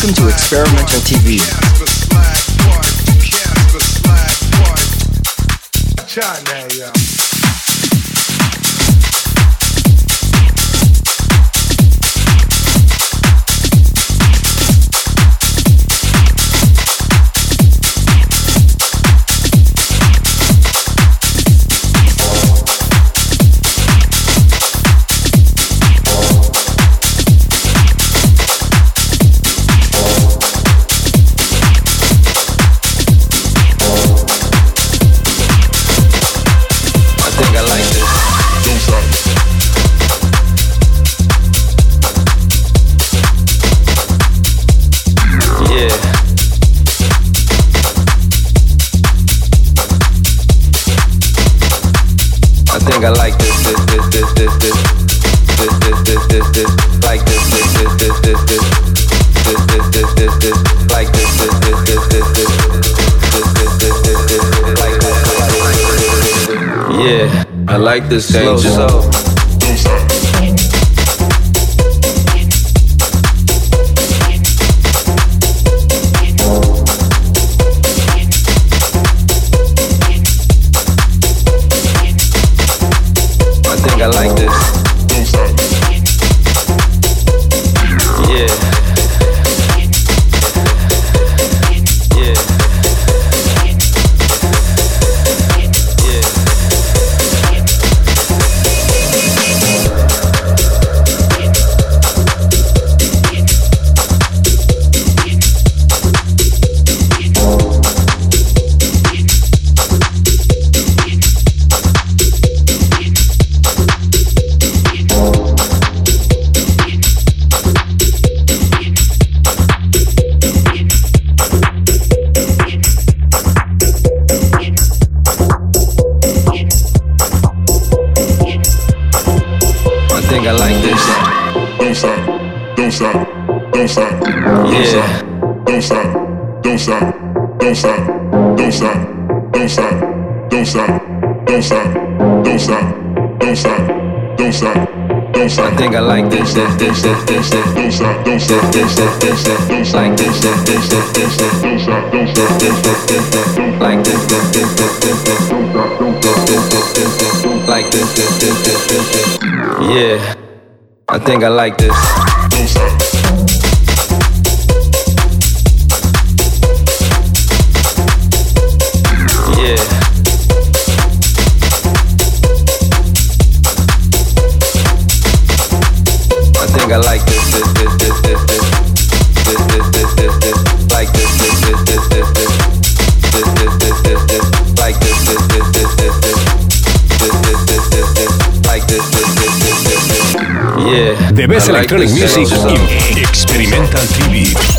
Welcome to Experimental TV. This. Don't stop, don't stop, this, this, this, this. Don't stop, don't stop, this, this, this, this. Like this, this, this, this, this, this. Don't stop, don't stop, this, this. Like this, this, this, this, this, this. Yeah, I think I like this. Don't stop. The Best Electronic Music y Experimental TV.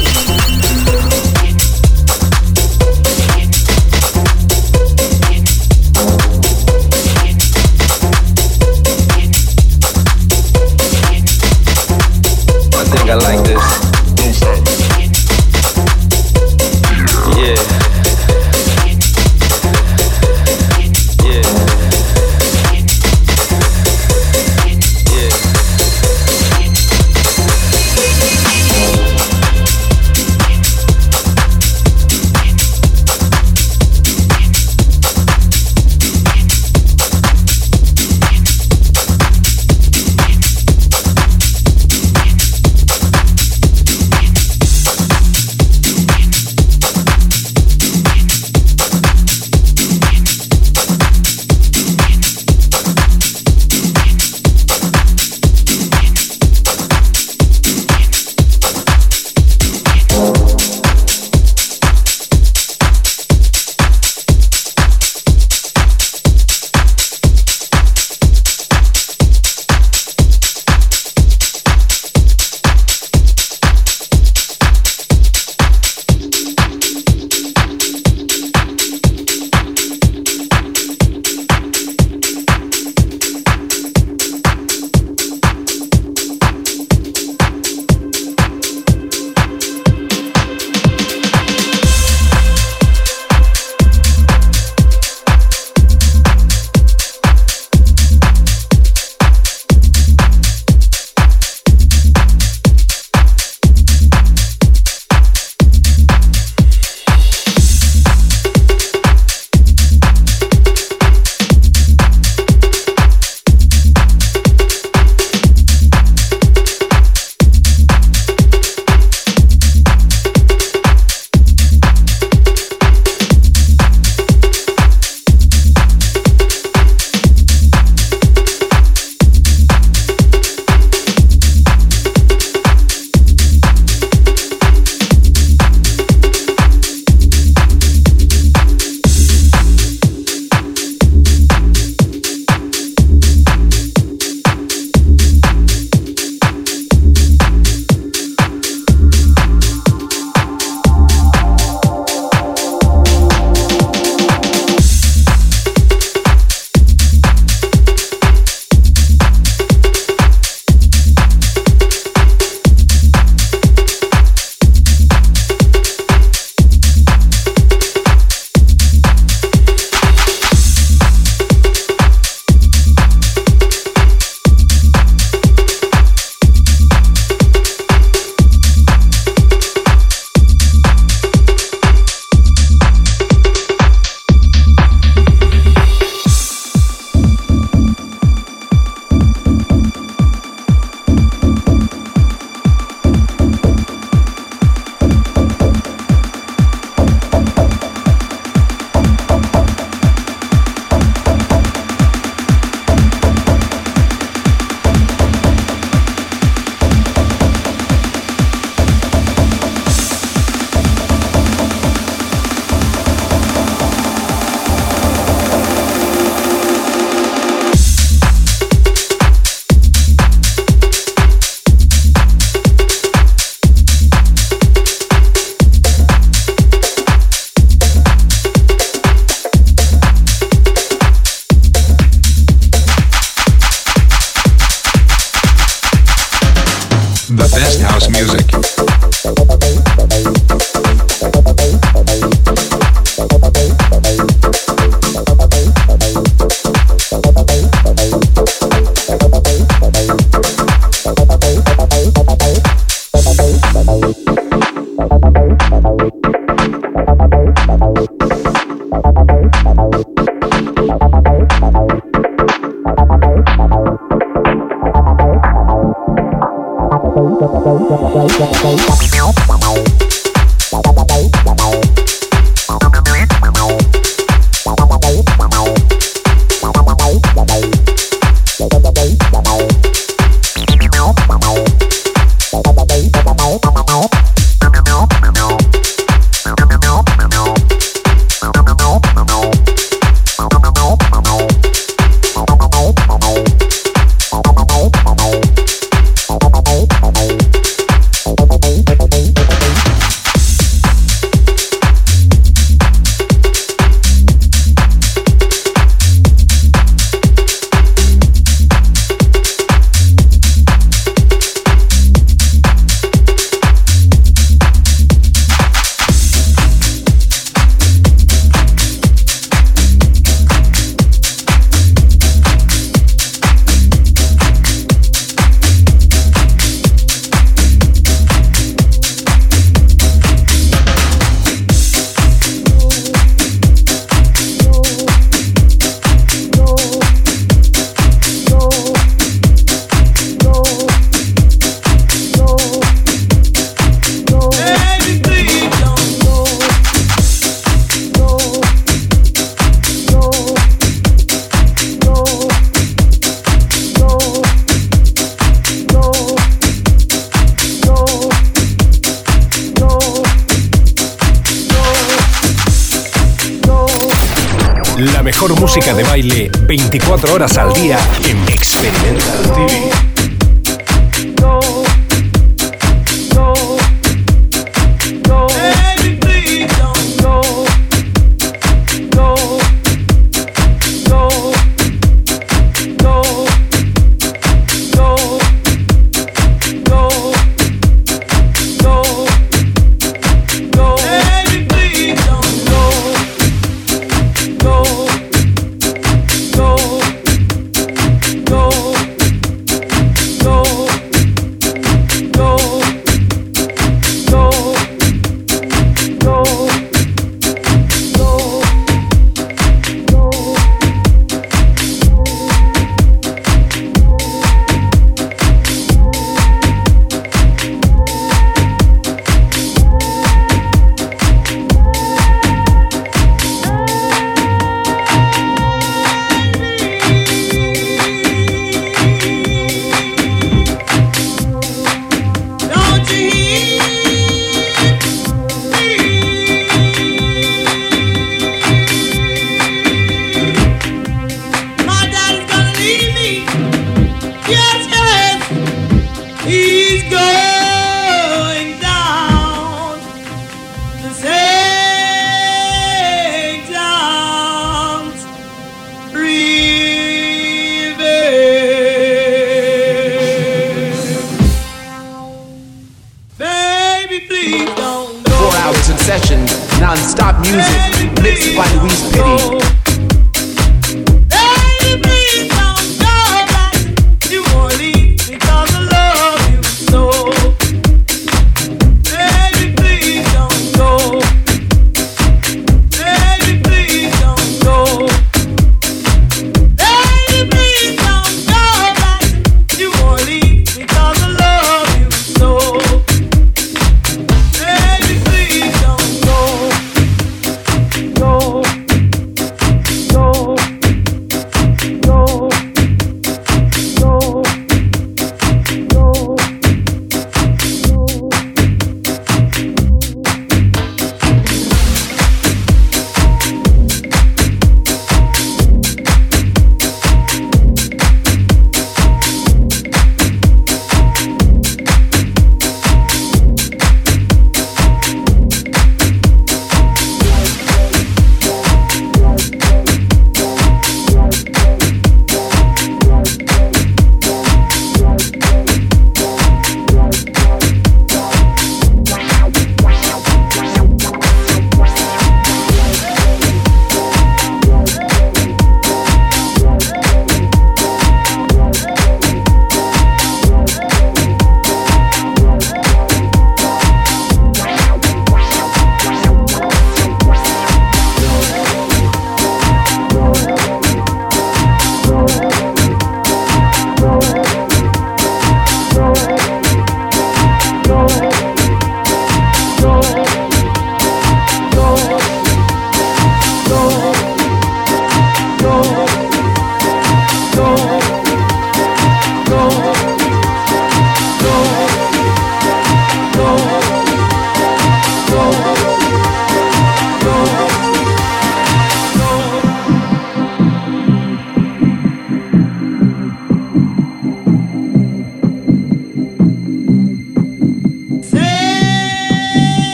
Horas al día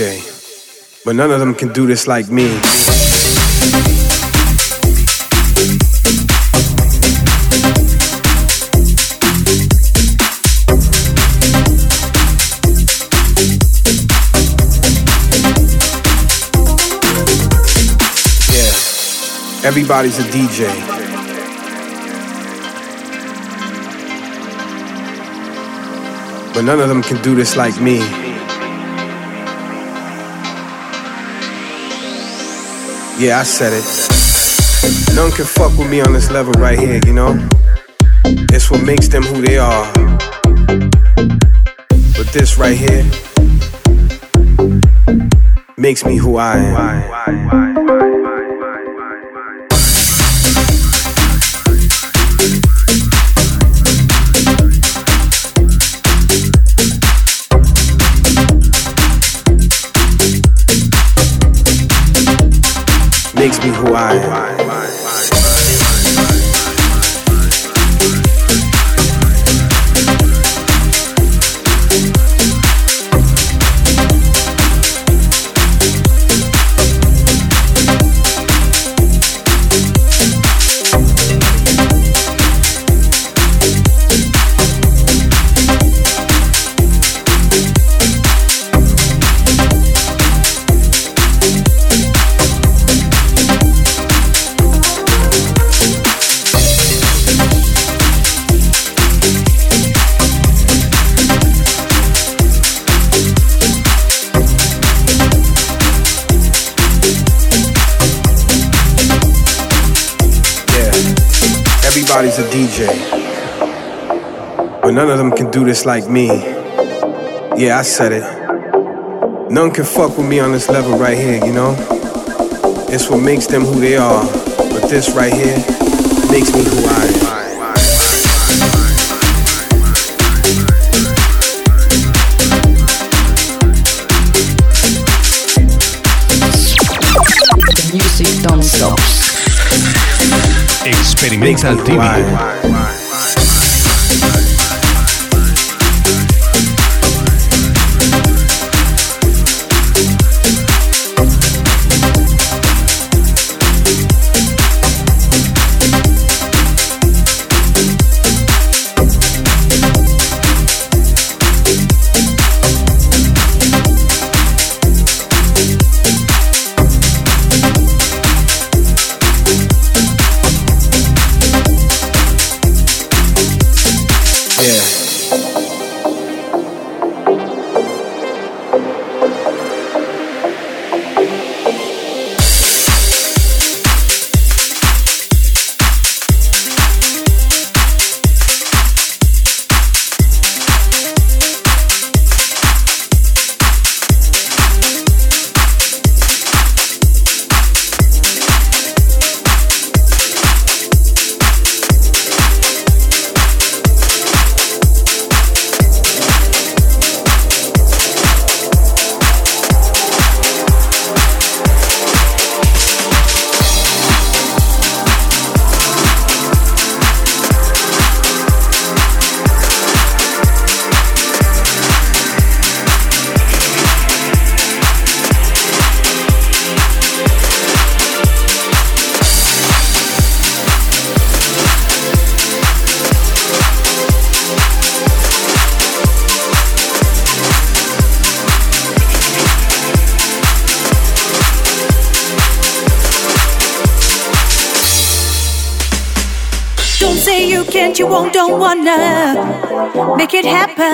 But none of them can do this like me. Yeah, everybody's a DJ. But none of them can do this like me. Yeah, I said it. None can fuck with me on this level right here, you know? It's what makes them who they are. But this right here makes me who I am. Makes But none of them can do this like me. Yeah, I said it. None can fuck with me on this level right here, you know? It's what makes them who they are. But this right here makes me who I am. Experimenta al TV. make it happen.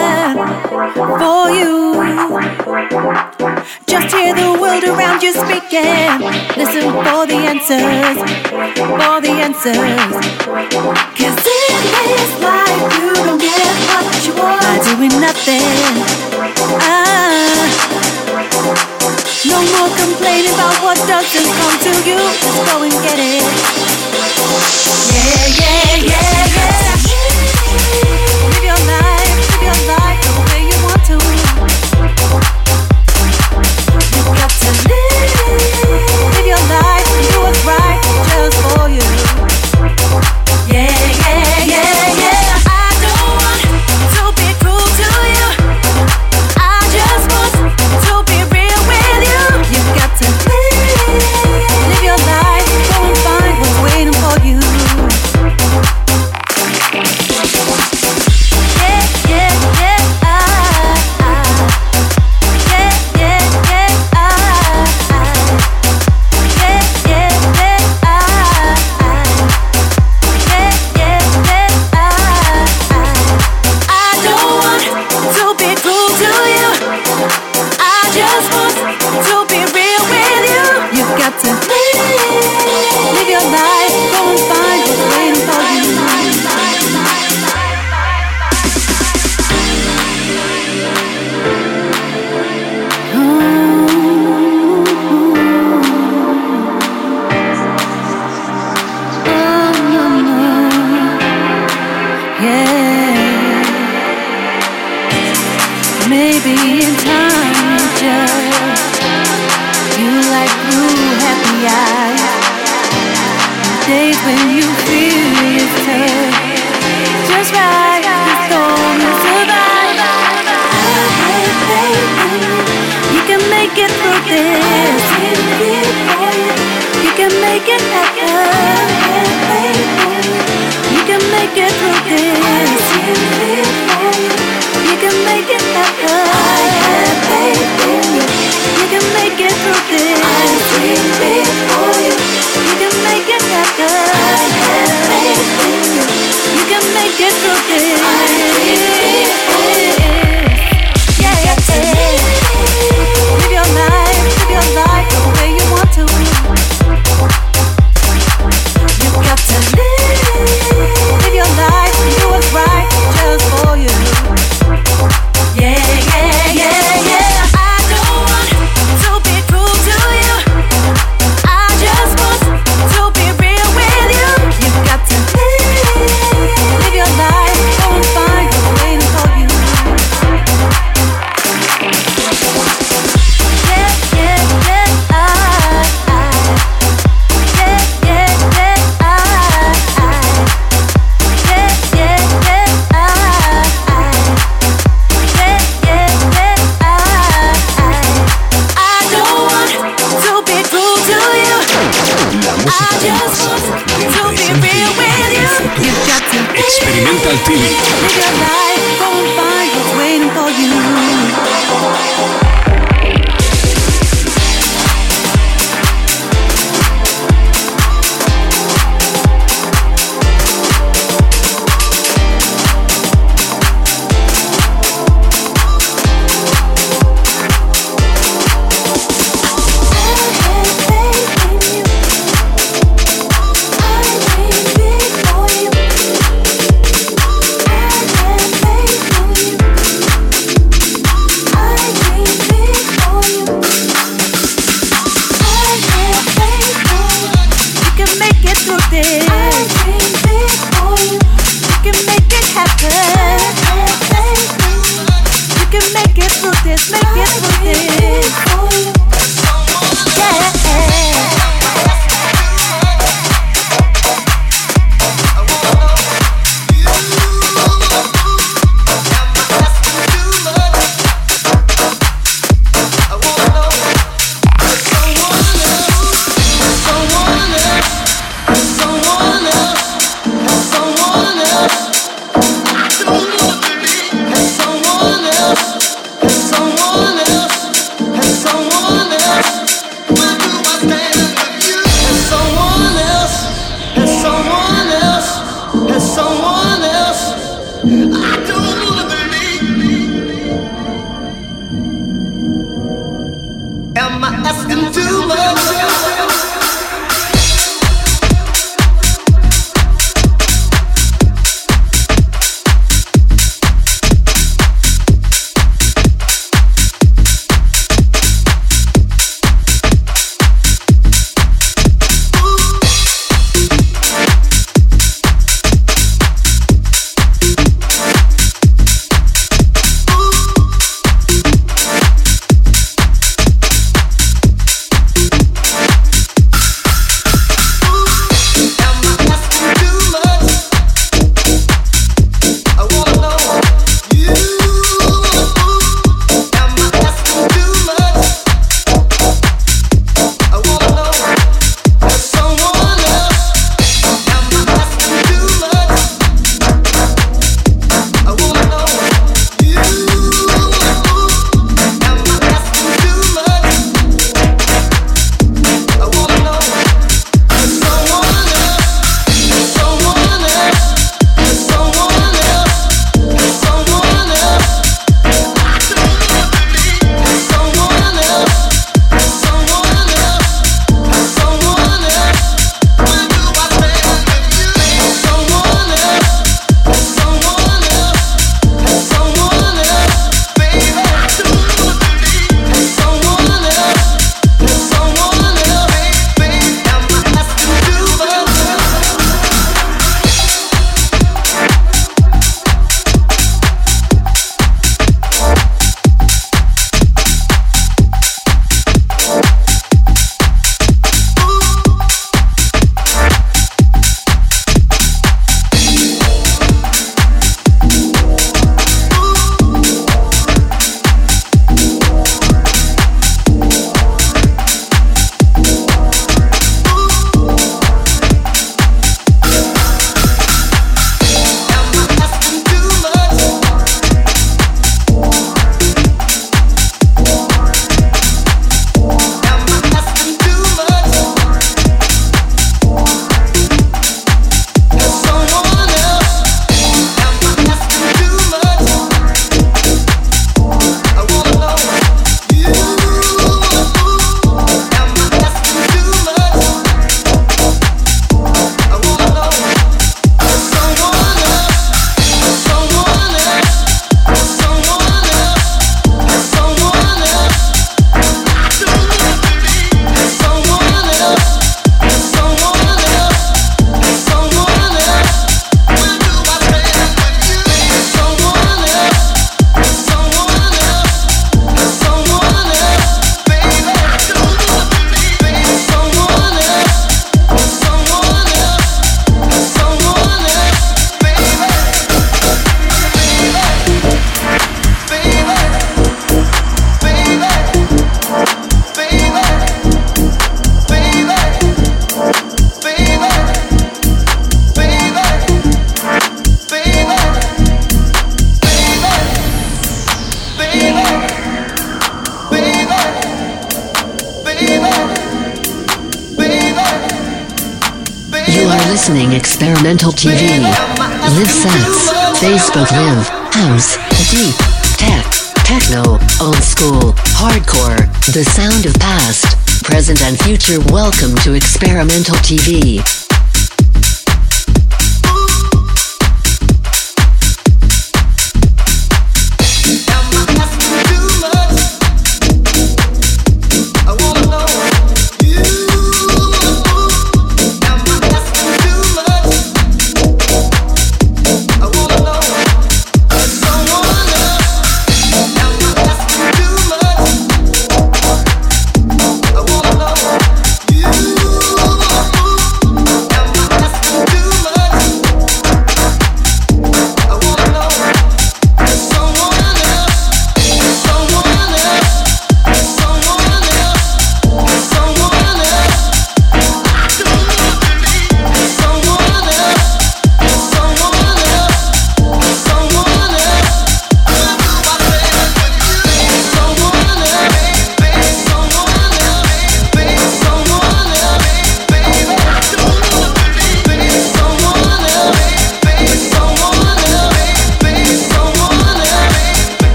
Experimental TV.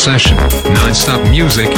Session, non-stop music,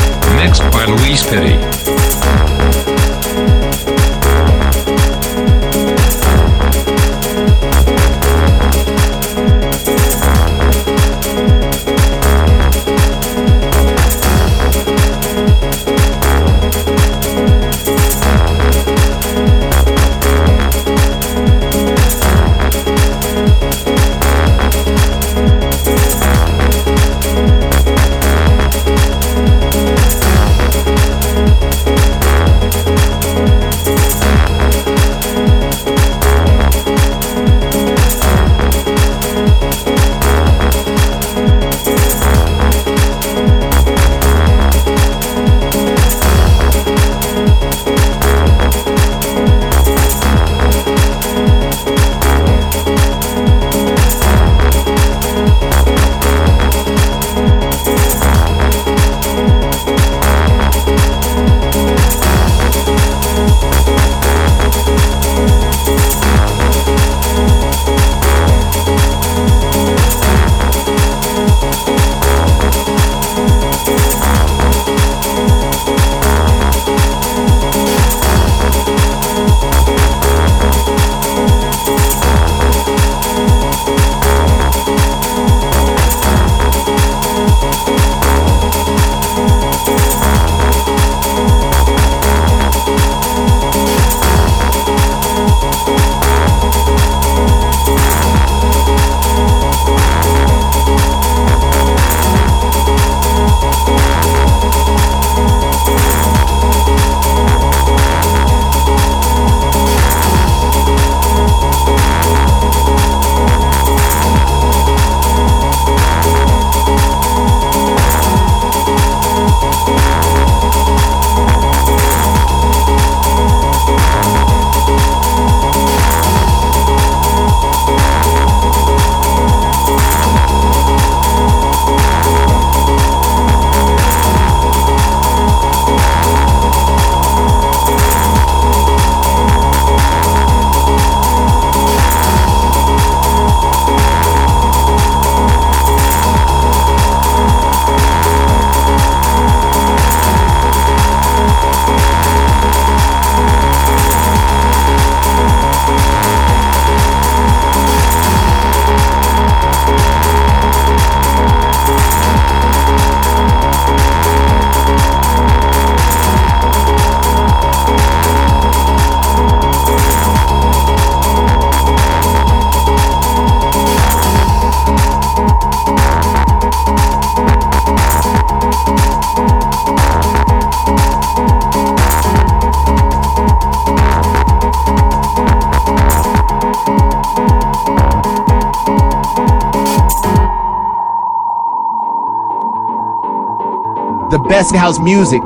House music.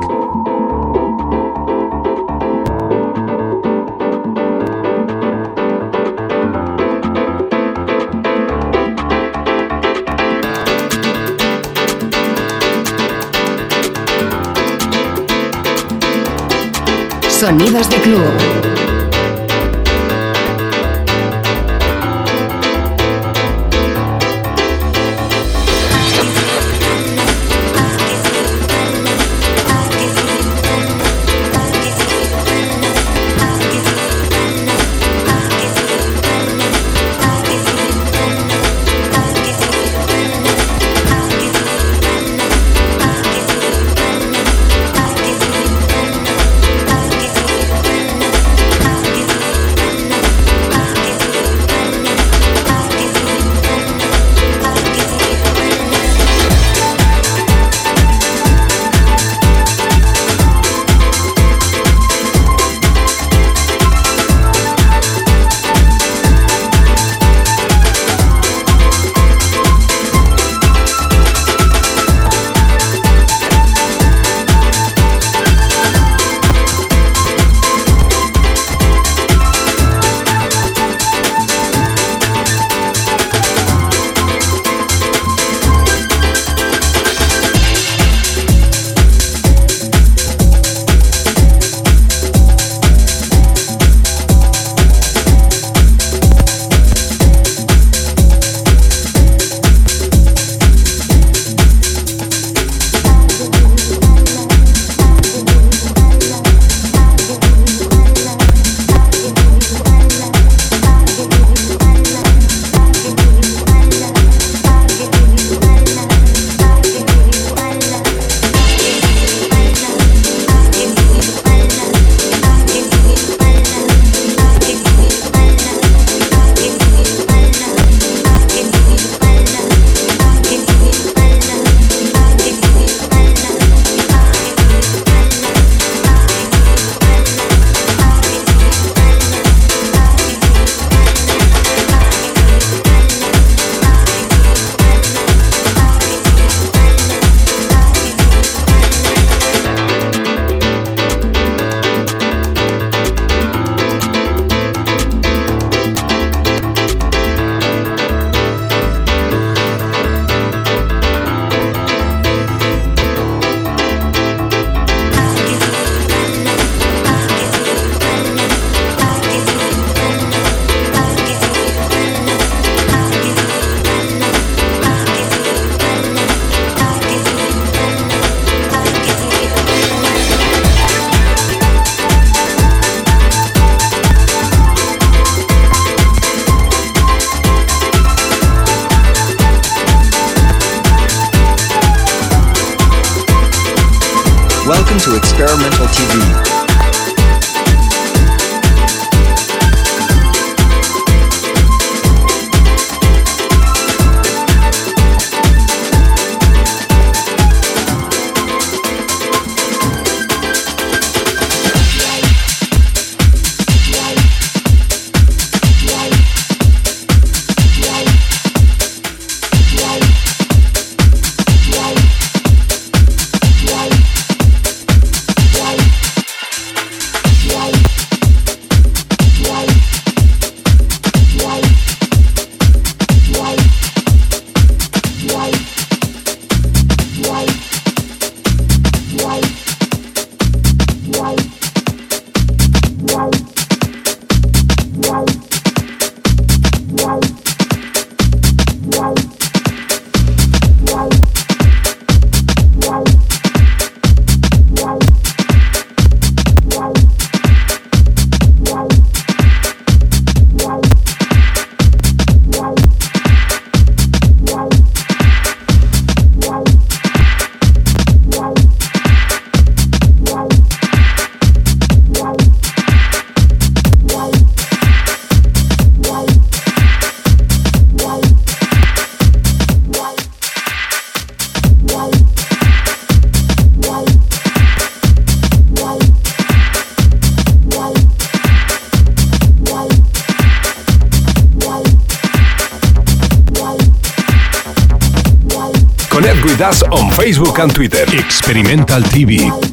Sonidos de club. Facebook and Twitter. Experimental TV.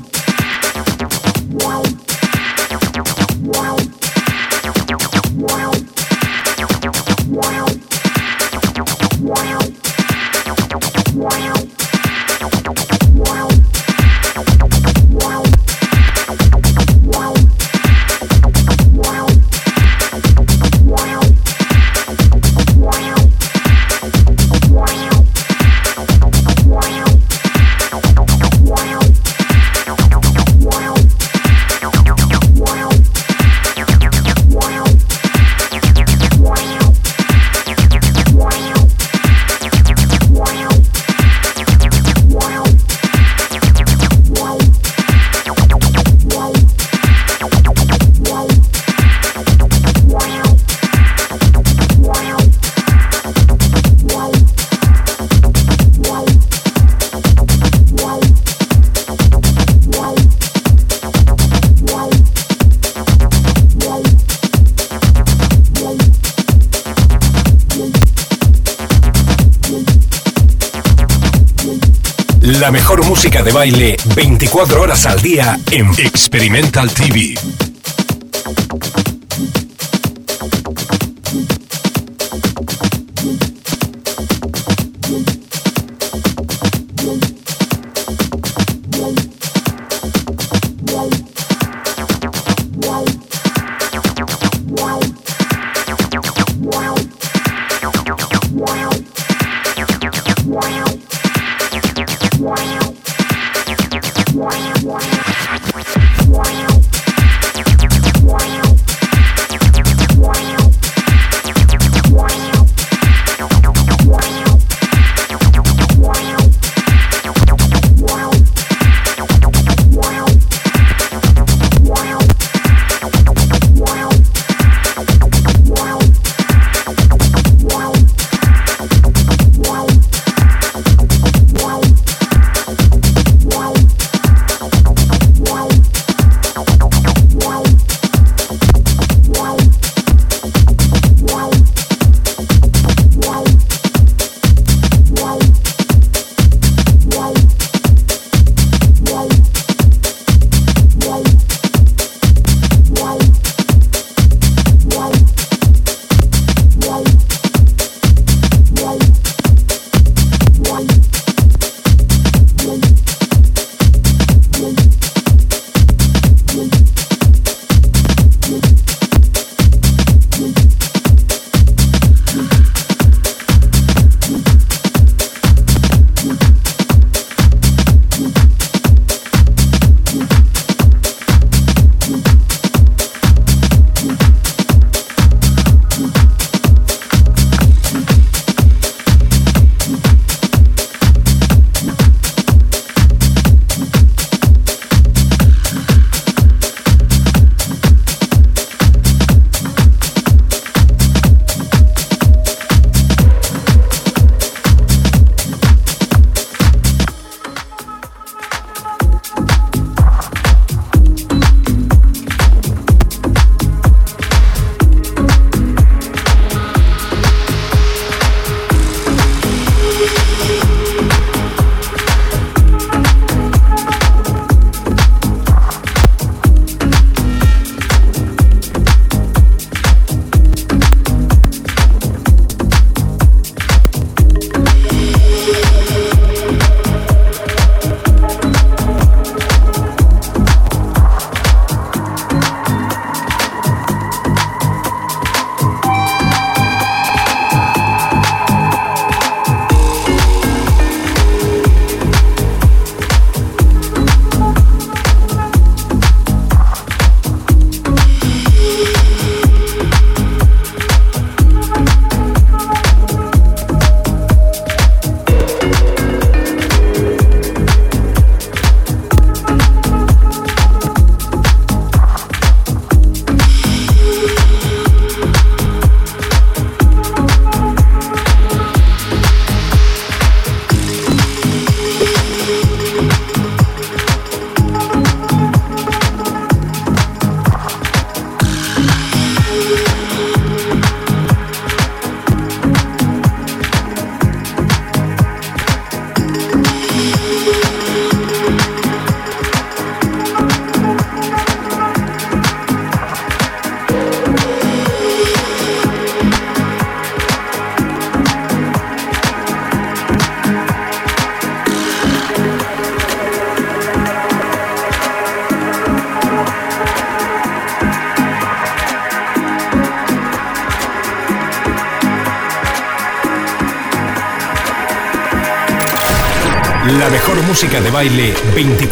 De baile 24 horas al día en Experimental TV.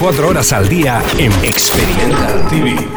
24 horas al día en Experimental TV.